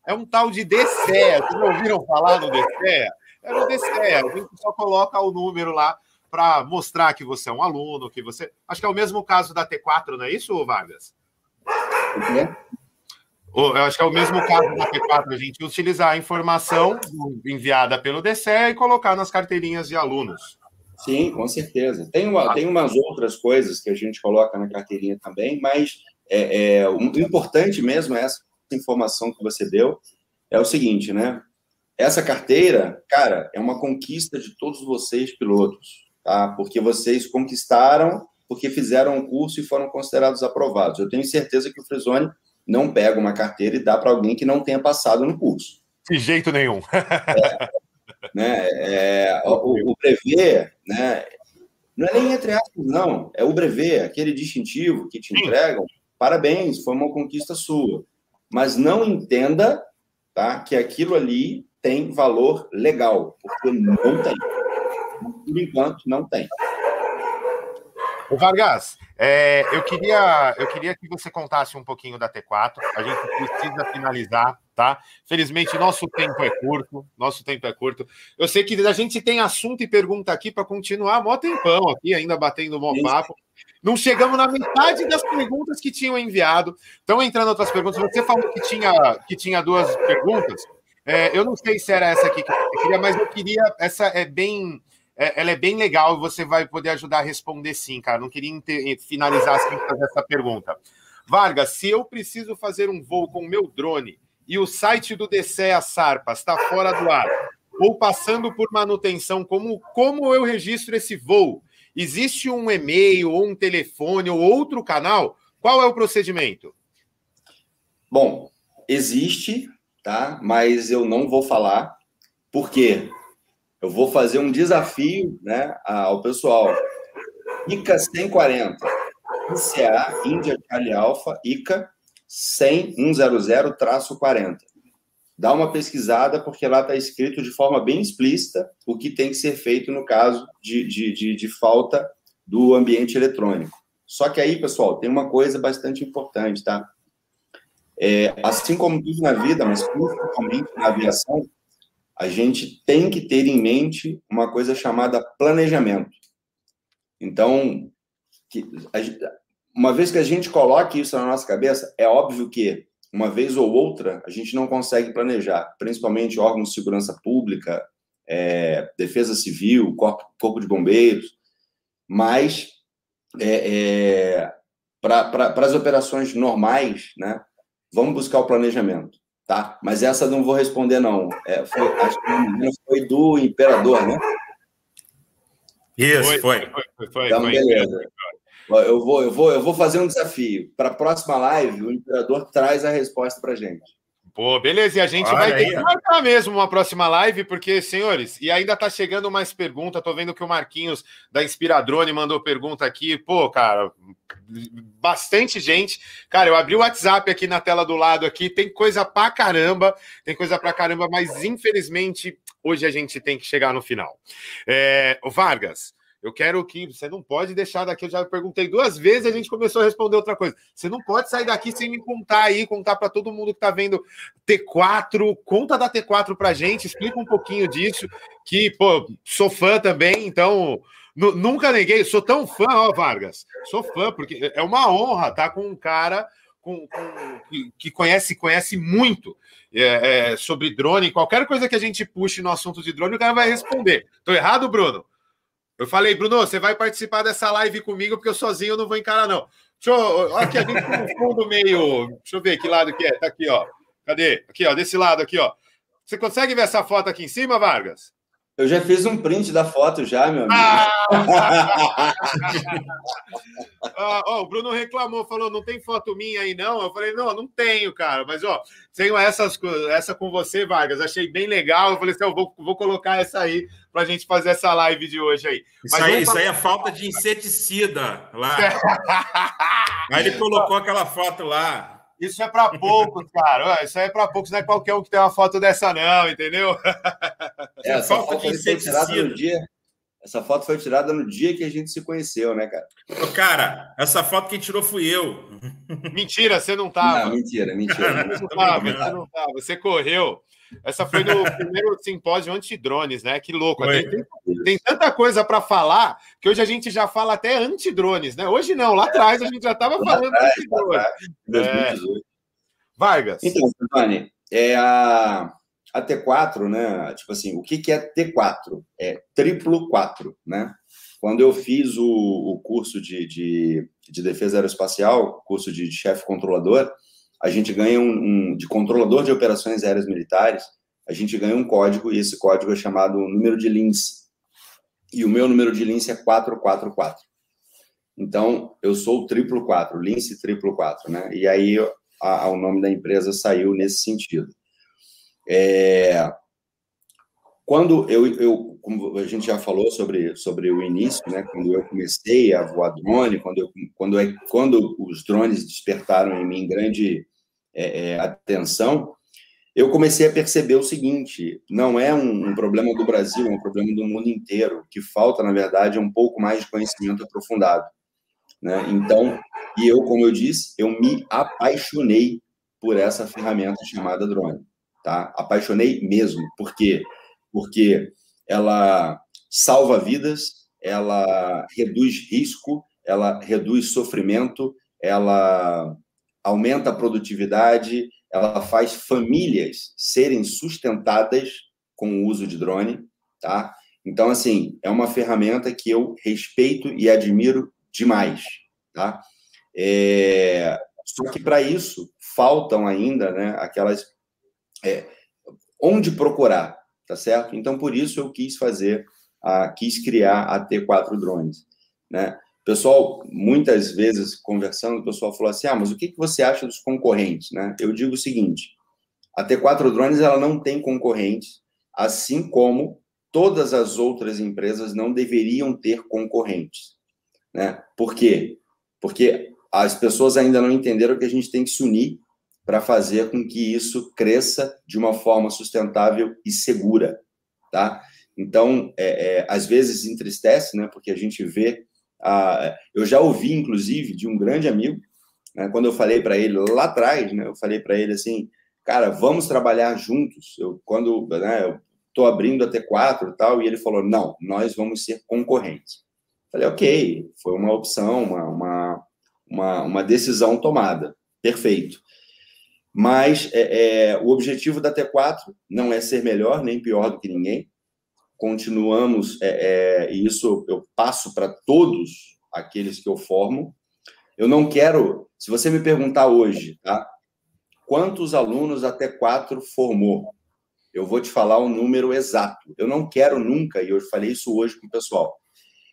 Speaker 1: é um tal de DCEA. Vocês ouviram falar no DCEA? É o DCEA, a gente só coloca o número lá para mostrar que você é um aluno, que você. Acho que é o mesmo caso da T4, não é isso, Vargas? Eu acho que é o mesmo caso da T4, a gente utilizar a informação enviada pelo DCE e colocar nas carteirinhas de alunos.
Speaker 3: Sim, com certeza. Tem, uma, tem umas outras coisas que a gente coloca na carteirinha também, mas é, é, o importante mesmo é essa informação que você deu é o seguinte, né? Essa carteira, cara, é uma conquista de todos vocês, pilotos tá? Porque vocês conquistaram, porque fizeram um curso e foram considerados aprovados. Eu tenho certeza que o Frisone não pega uma carteira e dá para alguém que não tenha passado no curso.
Speaker 1: De jeito nenhum. <laughs>
Speaker 3: é, né, é, o, o brevet, né, não é nem entre aspas, não. É o brevet, aquele distintivo que te entregam. Parabéns, foi uma conquista sua. Mas não entenda tá, que aquilo ali tem valor legal, porque não tem. Por enquanto, não tem.
Speaker 1: O Vargas, é, eu, queria, eu queria que você contasse um pouquinho da T4. A gente precisa finalizar, tá? Felizmente, nosso tempo é curto. Nosso tempo é curto. Eu sei que a gente tem assunto e pergunta aqui para continuar mó tempão aqui, ainda batendo bom papo. Não chegamos na metade das perguntas que tinham enviado. Estão entrando outras perguntas. Você falou que tinha, que tinha duas perguntas. É, eu não sei se era essa aqui que eu queria, mas eu queria. Essa é bem é, ela é bem legal e você vai poder ajudar a responder sim, cara. Não queria finalizar sem fazer essa pergunta. Vargas, se eu preciso fazer um voo com o meu drone e o site do DCEA Sarpa está fora do ar ou passando por manutenção, como, como eu registro esse voo? Existe um e-mail ou um telefone ou outro canal? Qual é o procedimento?
Speaker 3: Bom, existe, tá? Mas eu não vou falar. Por quê? eu vou fazer um desafio né, ao pessoal. ICA 140, ICA, Índia Charlie Alpha, ICA 100-100-40. Dá uma pesquisada, porque lá está escrito de forma bem explícita o que tem que ser feito no caso de, de, de, de falta do ambiente eletrônico. Só que aí, pessoal, tem uma coisa bastante importante, tá? É, assim como tudo na vida, mas principalmente na aviação, a gente tem que ter em mente uma coisa chamada planejamento. Então, que, uma vez que a gente coloque isso na nossa cabeça, é óbvio que uma vez ou outra a gente não consegue planejar, principalmente órgãos de segurança pública, é, defesa civil, corpo, corpo de bombeiros, mas é, é, para as operações normais, né, vamos buscar o planejamento tá? Mas essa não vou responder, não. É, foi, acho que foi do Imperador, né?
Speaker 1: Isso, foi. Foi, foi, foi,
Speaker 3: então, beleza. Eu vou, eu, vou, eu vou fazer um desafio. Para a próxima live, o Imperador traz a resposta para gente.
Speaker 1: Pô, beleza, e a gente Olha vai ter que marcar mesmo uma próxima live, porque, senhores, e ainda tá chegando mais pergunta. Tô vendo que o Marquinhos da Inspiradrone mandou pergunta aqui. Pô, cara, bastante gente. Cara, eu abri o WhatsApp aqui na tela do lado aqui, tem coisa pra caramba, tem coisa pra caramba, mas infelizmente hoje a gente tem que chegar no final. É, Vargas, Eu quero que você não pode deixar daqui. Eu já perguntei duas vezes, a gente começou a responder outra coisa. Você não pode sair daqui sem me contar aí, contar para todo mundo que está vendo T4. Conta da T4 para gente, explica um pouquinho disso. Que, pô, sou fã também, então nunca neguei. Sou tão fã, ó, Vargas. Sou fã, porque é uma honra estar tá com um cara com, com, que, conhece, conhece muito é, é, sobre drone. Qualquer coisa que a gente puxe no assunto de drone, o cara vai responder. Tô errado, Bruno? Eu falei, Bruno, você vai participar dessa live comigo, porque eu sozinho não vou encarar, não. Deixa eu. Aqui, a gente um fundo meio. Deixa eu ver que lado que é. Tá aqui, ó. Cadê? Aqui, ó, desse lado aqui, ó. Você consegue ver essa foto aqui em cima, Vargas?
Speaker 3: Eu já fiz um print da foto já, meu amigo. Ah! <laughs>
Speaker 1: ah, ó, o Bruno reclamou, falou, não tem foto minha aí, não? Eu falei, não, não tenho, cara. Mas, ó, tenho essas, essa com você, Vargas. Achei bem legal. Eu falei assim, eu vou, vou colocar essa aí para a gente fazer essa live de hoje aí.
Speaker 2: Isso, aí, isso aí é falta de inseticida lá. <laughs> aí ele colocou aquela foto lá.
Speaker 1: Isso é para poucos, cara. Isso aí é para poucos, não é qualquer um que tem uma foto dessa, não, entendeu?
Speaker 3: É, essa foto foi tirada no dia. Essa foto foi tirada no dia que a gente se conheceu, né, cara?
Speaker 2: Cara, essa foto quem tirou fui eu.
Speaker 1: Mentira, você não tava.
Speaker 3: Não, mentira, mentira. <laughs>
Speaker 1: Você não tava, você não tava. Você correu. Essa foi no primeiro simpósio anti-drones, né? Que louco. Tem, tem, tanta coisa para falar que hoje a gente já fala até anti-drones, né? Hoje não, lá atrás a gente já estava falando anti-drones. É. Vargas.
Speaker 3: Então, Giovanni, é a, a T4, né? Tipo assim, o que, que é T4? É triplo 4, né? Quando eu fiz o, o curso de, de, de defesa aeroespacial, curso de chefe controlador, a gente ganha um, um, de controlador de operações aéreas militares, a gente ganha um código, e esse código é chamado número de Lince. E o meu número de Lince é 444. Então, eu sou o triplo 4, Lince triplo 4, né? E aí a, a, o nome da empresa saiu nesse sentido. É, quando eu, eu, como a gente já falou sobre, sobre o início, né, quando eu comecei a voar drone, quando, eu, quando, é, quando os drones despertaram em mim grande é, é, atenção, eu comecei a perceber o seguinte: não é um, um, problema do Brasil, é um problema do mundo inteiro. O que falta, na verdade, é um pouco mais de conhecimento aprofundado. Né? Então, e eu, como eu disse, eu me apaixonei por essa ferramenta chamada drone. Tá? Apaixonei mesmo. Por quê? Porque ela salva vidas, ela reduz risco, ela reduz sofrimento, ela aumenta a produtividade, ela faz famílias serem sustentadas com o uso de drone, tá? Então, assim, é uma ferramenta que eu respeito e admiro demais, tá? É... Só que para isso faltam ainda, né, aquelas é... onde procurar, tá certo? Então, por isso eu quis fazer, a... quis criar a T4 drones, né? Pessoal, muitas vezes conversando, o pessoal falou assim: ah, mas o que, você acha dos concorrentes? Né? Eu digo o seguinte: a T4 Drones ela não tem concorrentes, assim como todas as outras empresas não deveriam ter concorrentes. Né? Por quê? Porque as pessoas ainda não entenderam que a gente tem que se unir para fazer com que isso cresça de uma forma sustentável e segura. Tá? Então, é, é, às vezes entristece, né, porque a gente vê ah, eu já ouvi, inclusive, de um grande amigo, né, quando eu falei para ele lá atrás, né, eu falei para ele assim, cara, vamos trabalhar juntos. Eu, quando né, eu estou abrindo a T4 e tal, e ele falou, não, nós vamos ser concorrentes. Falei, ok, foi uma opção, uma, uma, uma, uma decisão tomada, perfeito. Mas é, é, o objetivo da T4 não é ser melhor nem pior do que ninguém, continuamos, é, é, e isso eu passo para todos aqueles que eu formo. Eu não quero, se você me perguntar hoje, tá? Quantos alunos até quatro formou? Eu vou te falar o número exato. Eu não quero nunca, e eu falei isso hoje com o pessoal,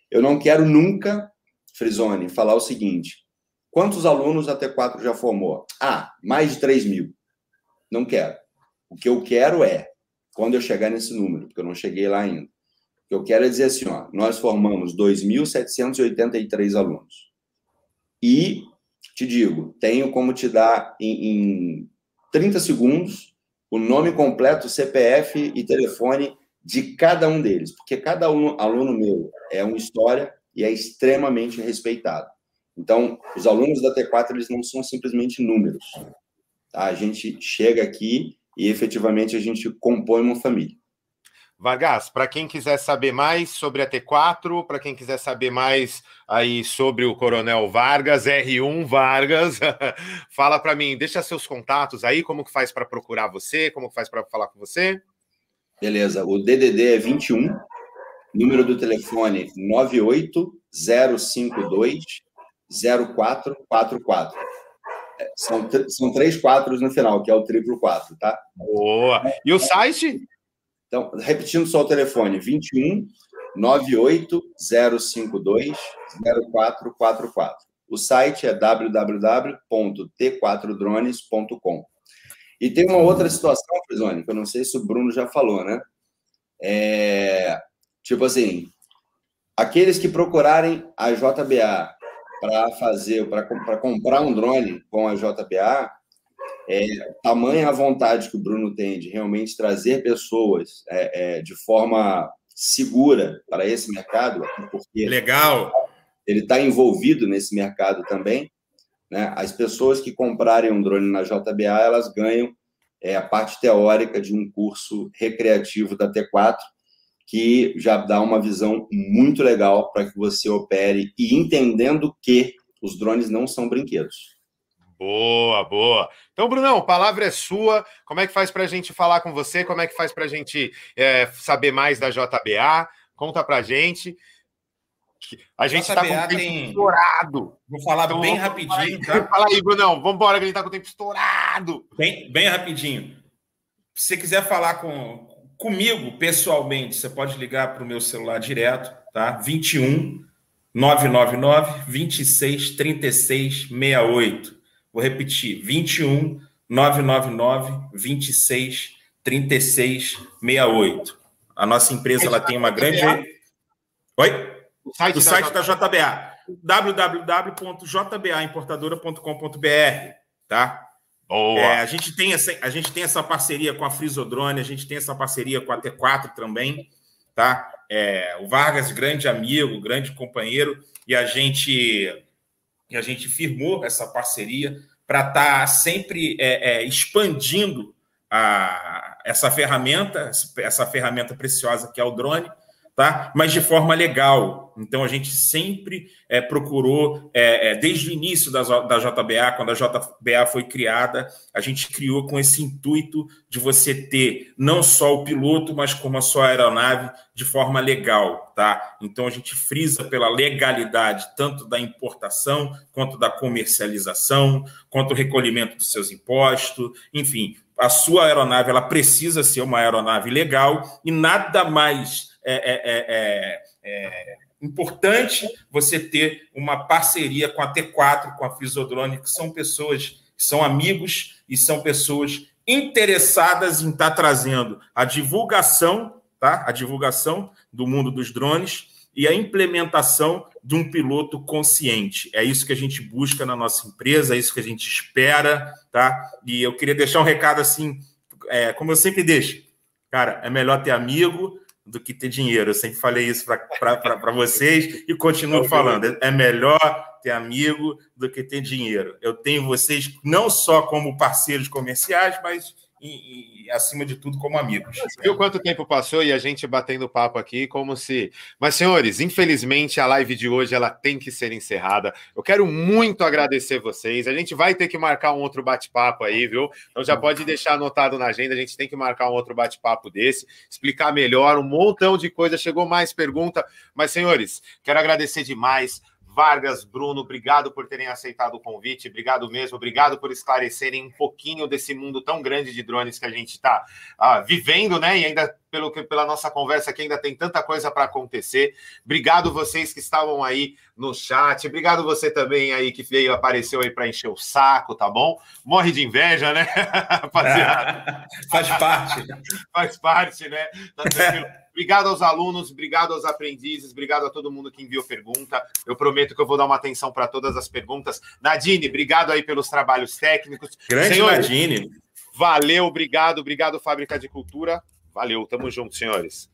Speaker 3: eu não quero nunca, Frisone, falar o seguinte: quantos alunos até quatro já formou? Ah, mais de 3 mil. Não quero. O que eu quero é quando eu chegar nesse número, porque eu não cheguei lá ainda. O que eu quero é dizer assim, ó, nós formamos 2.783 alunos. E, te digo, tenho como te dar em, em 30 segundos o nome completo, CPF e telefone de cada um deles, porque cada aluno, aluno meu é uma história e é extremamente respeitado. Então, os alunos da T4 eles não são simplesmente números. Tá? A gente chega aqui e efetivamente a gente compõe uma família.
Speaker 1: Vargas, para quem quiser saber mais sobre a T4, para quem quiser saber mais aí sobre o Coronel Vargas, R1 Vargas, <laughs> fala para mim, deixa seus contatos aí, como que faz para procurar você, como que faz para falar com você?
Speaker 3: Beleza, o DDD é 21, número do telefone 98052 0444. São, são três quatros no final, que é o triplo quatro, tá?
Speaker 1: Boa. E o site?
Speaker 3: Então, repetindo só o telefone, 21 98052 0444. O site é www.t4drones.com. E tem uma outra situação, Frisoni, que eu não sei se o Bruno já falou, né? É, tipo assim, aqueles que procurarem a JBA para fazer, para comprar um drone com a JBA, é, tamanha a vontade que o Bruno tem de realmente trazer pessoas é, é, de forma segura para esse mercado,
Speaker 2: porque legal
Speaker 3: ele está envolvido nesse mercado também. Né? As pessoas que comprarem um drone na JBA elas ganham é, a parte teórica de um curso recreativo da T4 que já dá uma visão muito legal para que você opere e entendendo que os drones não são brinquedos.
Speaker 1: Boa, boa. Então, Brunão, a palavra é sua. Como é que faz para a gente falar com você? Como é que faz para a gente é, saber mais da JBA? Conta para a gente. A gente está com o tempo tem... estourado.
Speaker 2: Vou falar então, bem rapidinho.
Speaker 1: Tá? Fala aí, Brunão. Vamos embora que a gente está com o tempo estourado.
Speaker 2: Bem, bem rapidinho. Se você quiser falar com, comigo pessoalmente, você pode ligar para o meu celular direto, tá? 21 999 26 36 68. Vou repetir: 21 999 26 36 68. A nossa empresa ela tem uma grande. Oi? O site, o site da, JBA. www.jbaimportadora.com.br, tá? É, a, gente tem essa, a gente tem essa parceria com a Frisodrone, a gente tem essa parceria com a T4 também, tá? É, o Vargas, grande amigo, grande companheiro, e a gente e a gente firmou essa parceria para estar tá sempre é, é, expandindo a, essa ferramenta, essa ferramenta preciosa que é o drone, tá? mas de forma legal. Então, a gente sempre é, procurou, é, é, desde o início da, da JBA, quando a JBA foi criada, a gente criou com esse intuito de você ter não só o piloto, mas como a sua aeronave de forma legal. Tá? Então, a gente frisa pela legalidade tanto da importação, quanto da comercialização, quanto o recolhimento dos seus impostos, enfim, a sua aeronave ela precisa ser uma aeronave legal e nada mais é é, é, é, é, importante você ter uma parceria com a T4, com a Fisiodrone, que são pessoas que são amigos e são pessoas interessadas em estar trazendo a divulgação, tá? A divulgação do mundo dos drones e a implementação de um piloto consciente. É isso que a gente busca na nossa empresa, é isso que a gente espera, tá? E eu queria deixar um recado assim, é, como eu sempre deixo, cara, é melhor ter amigo, do que ter dinheiro. Eu sempre falei isso para vocês e continuo falando. É melhor ter amigo do que ter dinheiro. Eu tenho vocês não só como parceiros comerciais, mas e, e, acima de tudo, como amigos.
Speaker 1: Viu quanto tempo passou e a gente batendo papo aqui, como se. Mas, senhores, infelizmente a live de hoje ela tem que ser encerrada. Eu quero muito agradecer vocês. A gente vai ter que marcar um outro bate-papo aí, viu? Então já pode deixar anotado na agenda. A gente tem que marcar um outro bate-papo desse, explicar melhor um montão de coisa. Chegou mais pergunta, mas, senhores, quero agradecer demais. Vargas, Bruno, obrigado por terem aceitado o convite, obrigado mesmo, obrigado por esclarecerem um pouquinho desse mundo tão grande de drones que a gente está ah, vivendo, né? E ainda pelo que pela nossa conversa aqui ainda tem tanta coisa para acontecer. Obrigado vocês que estavam aí no chat. Obrigado você também aí que veio apareceu aí para encher o saco, tá bom? Morre de inveja, né? <laughs>
Speaker 2: Rapaziada. <laughs> Faz parte. <laughs>
Speaker 1: Faz parte, né? Tá tranquilo. Obrigado aos alunos, obrigado aos aprendizes, obrigado a todo mundo que enviou pergunta. Eu prometo que eu vou dar uma atenção para todas as perguntas. Nadine, obrigado aí pelos trabalhos técnicos.
Speaker 2: Grande Senhor, Nadine.
Speaker 1: Valeu, obrigado, obrigado, Fábrica de Cultura. Valeu, tamo junto, senhores.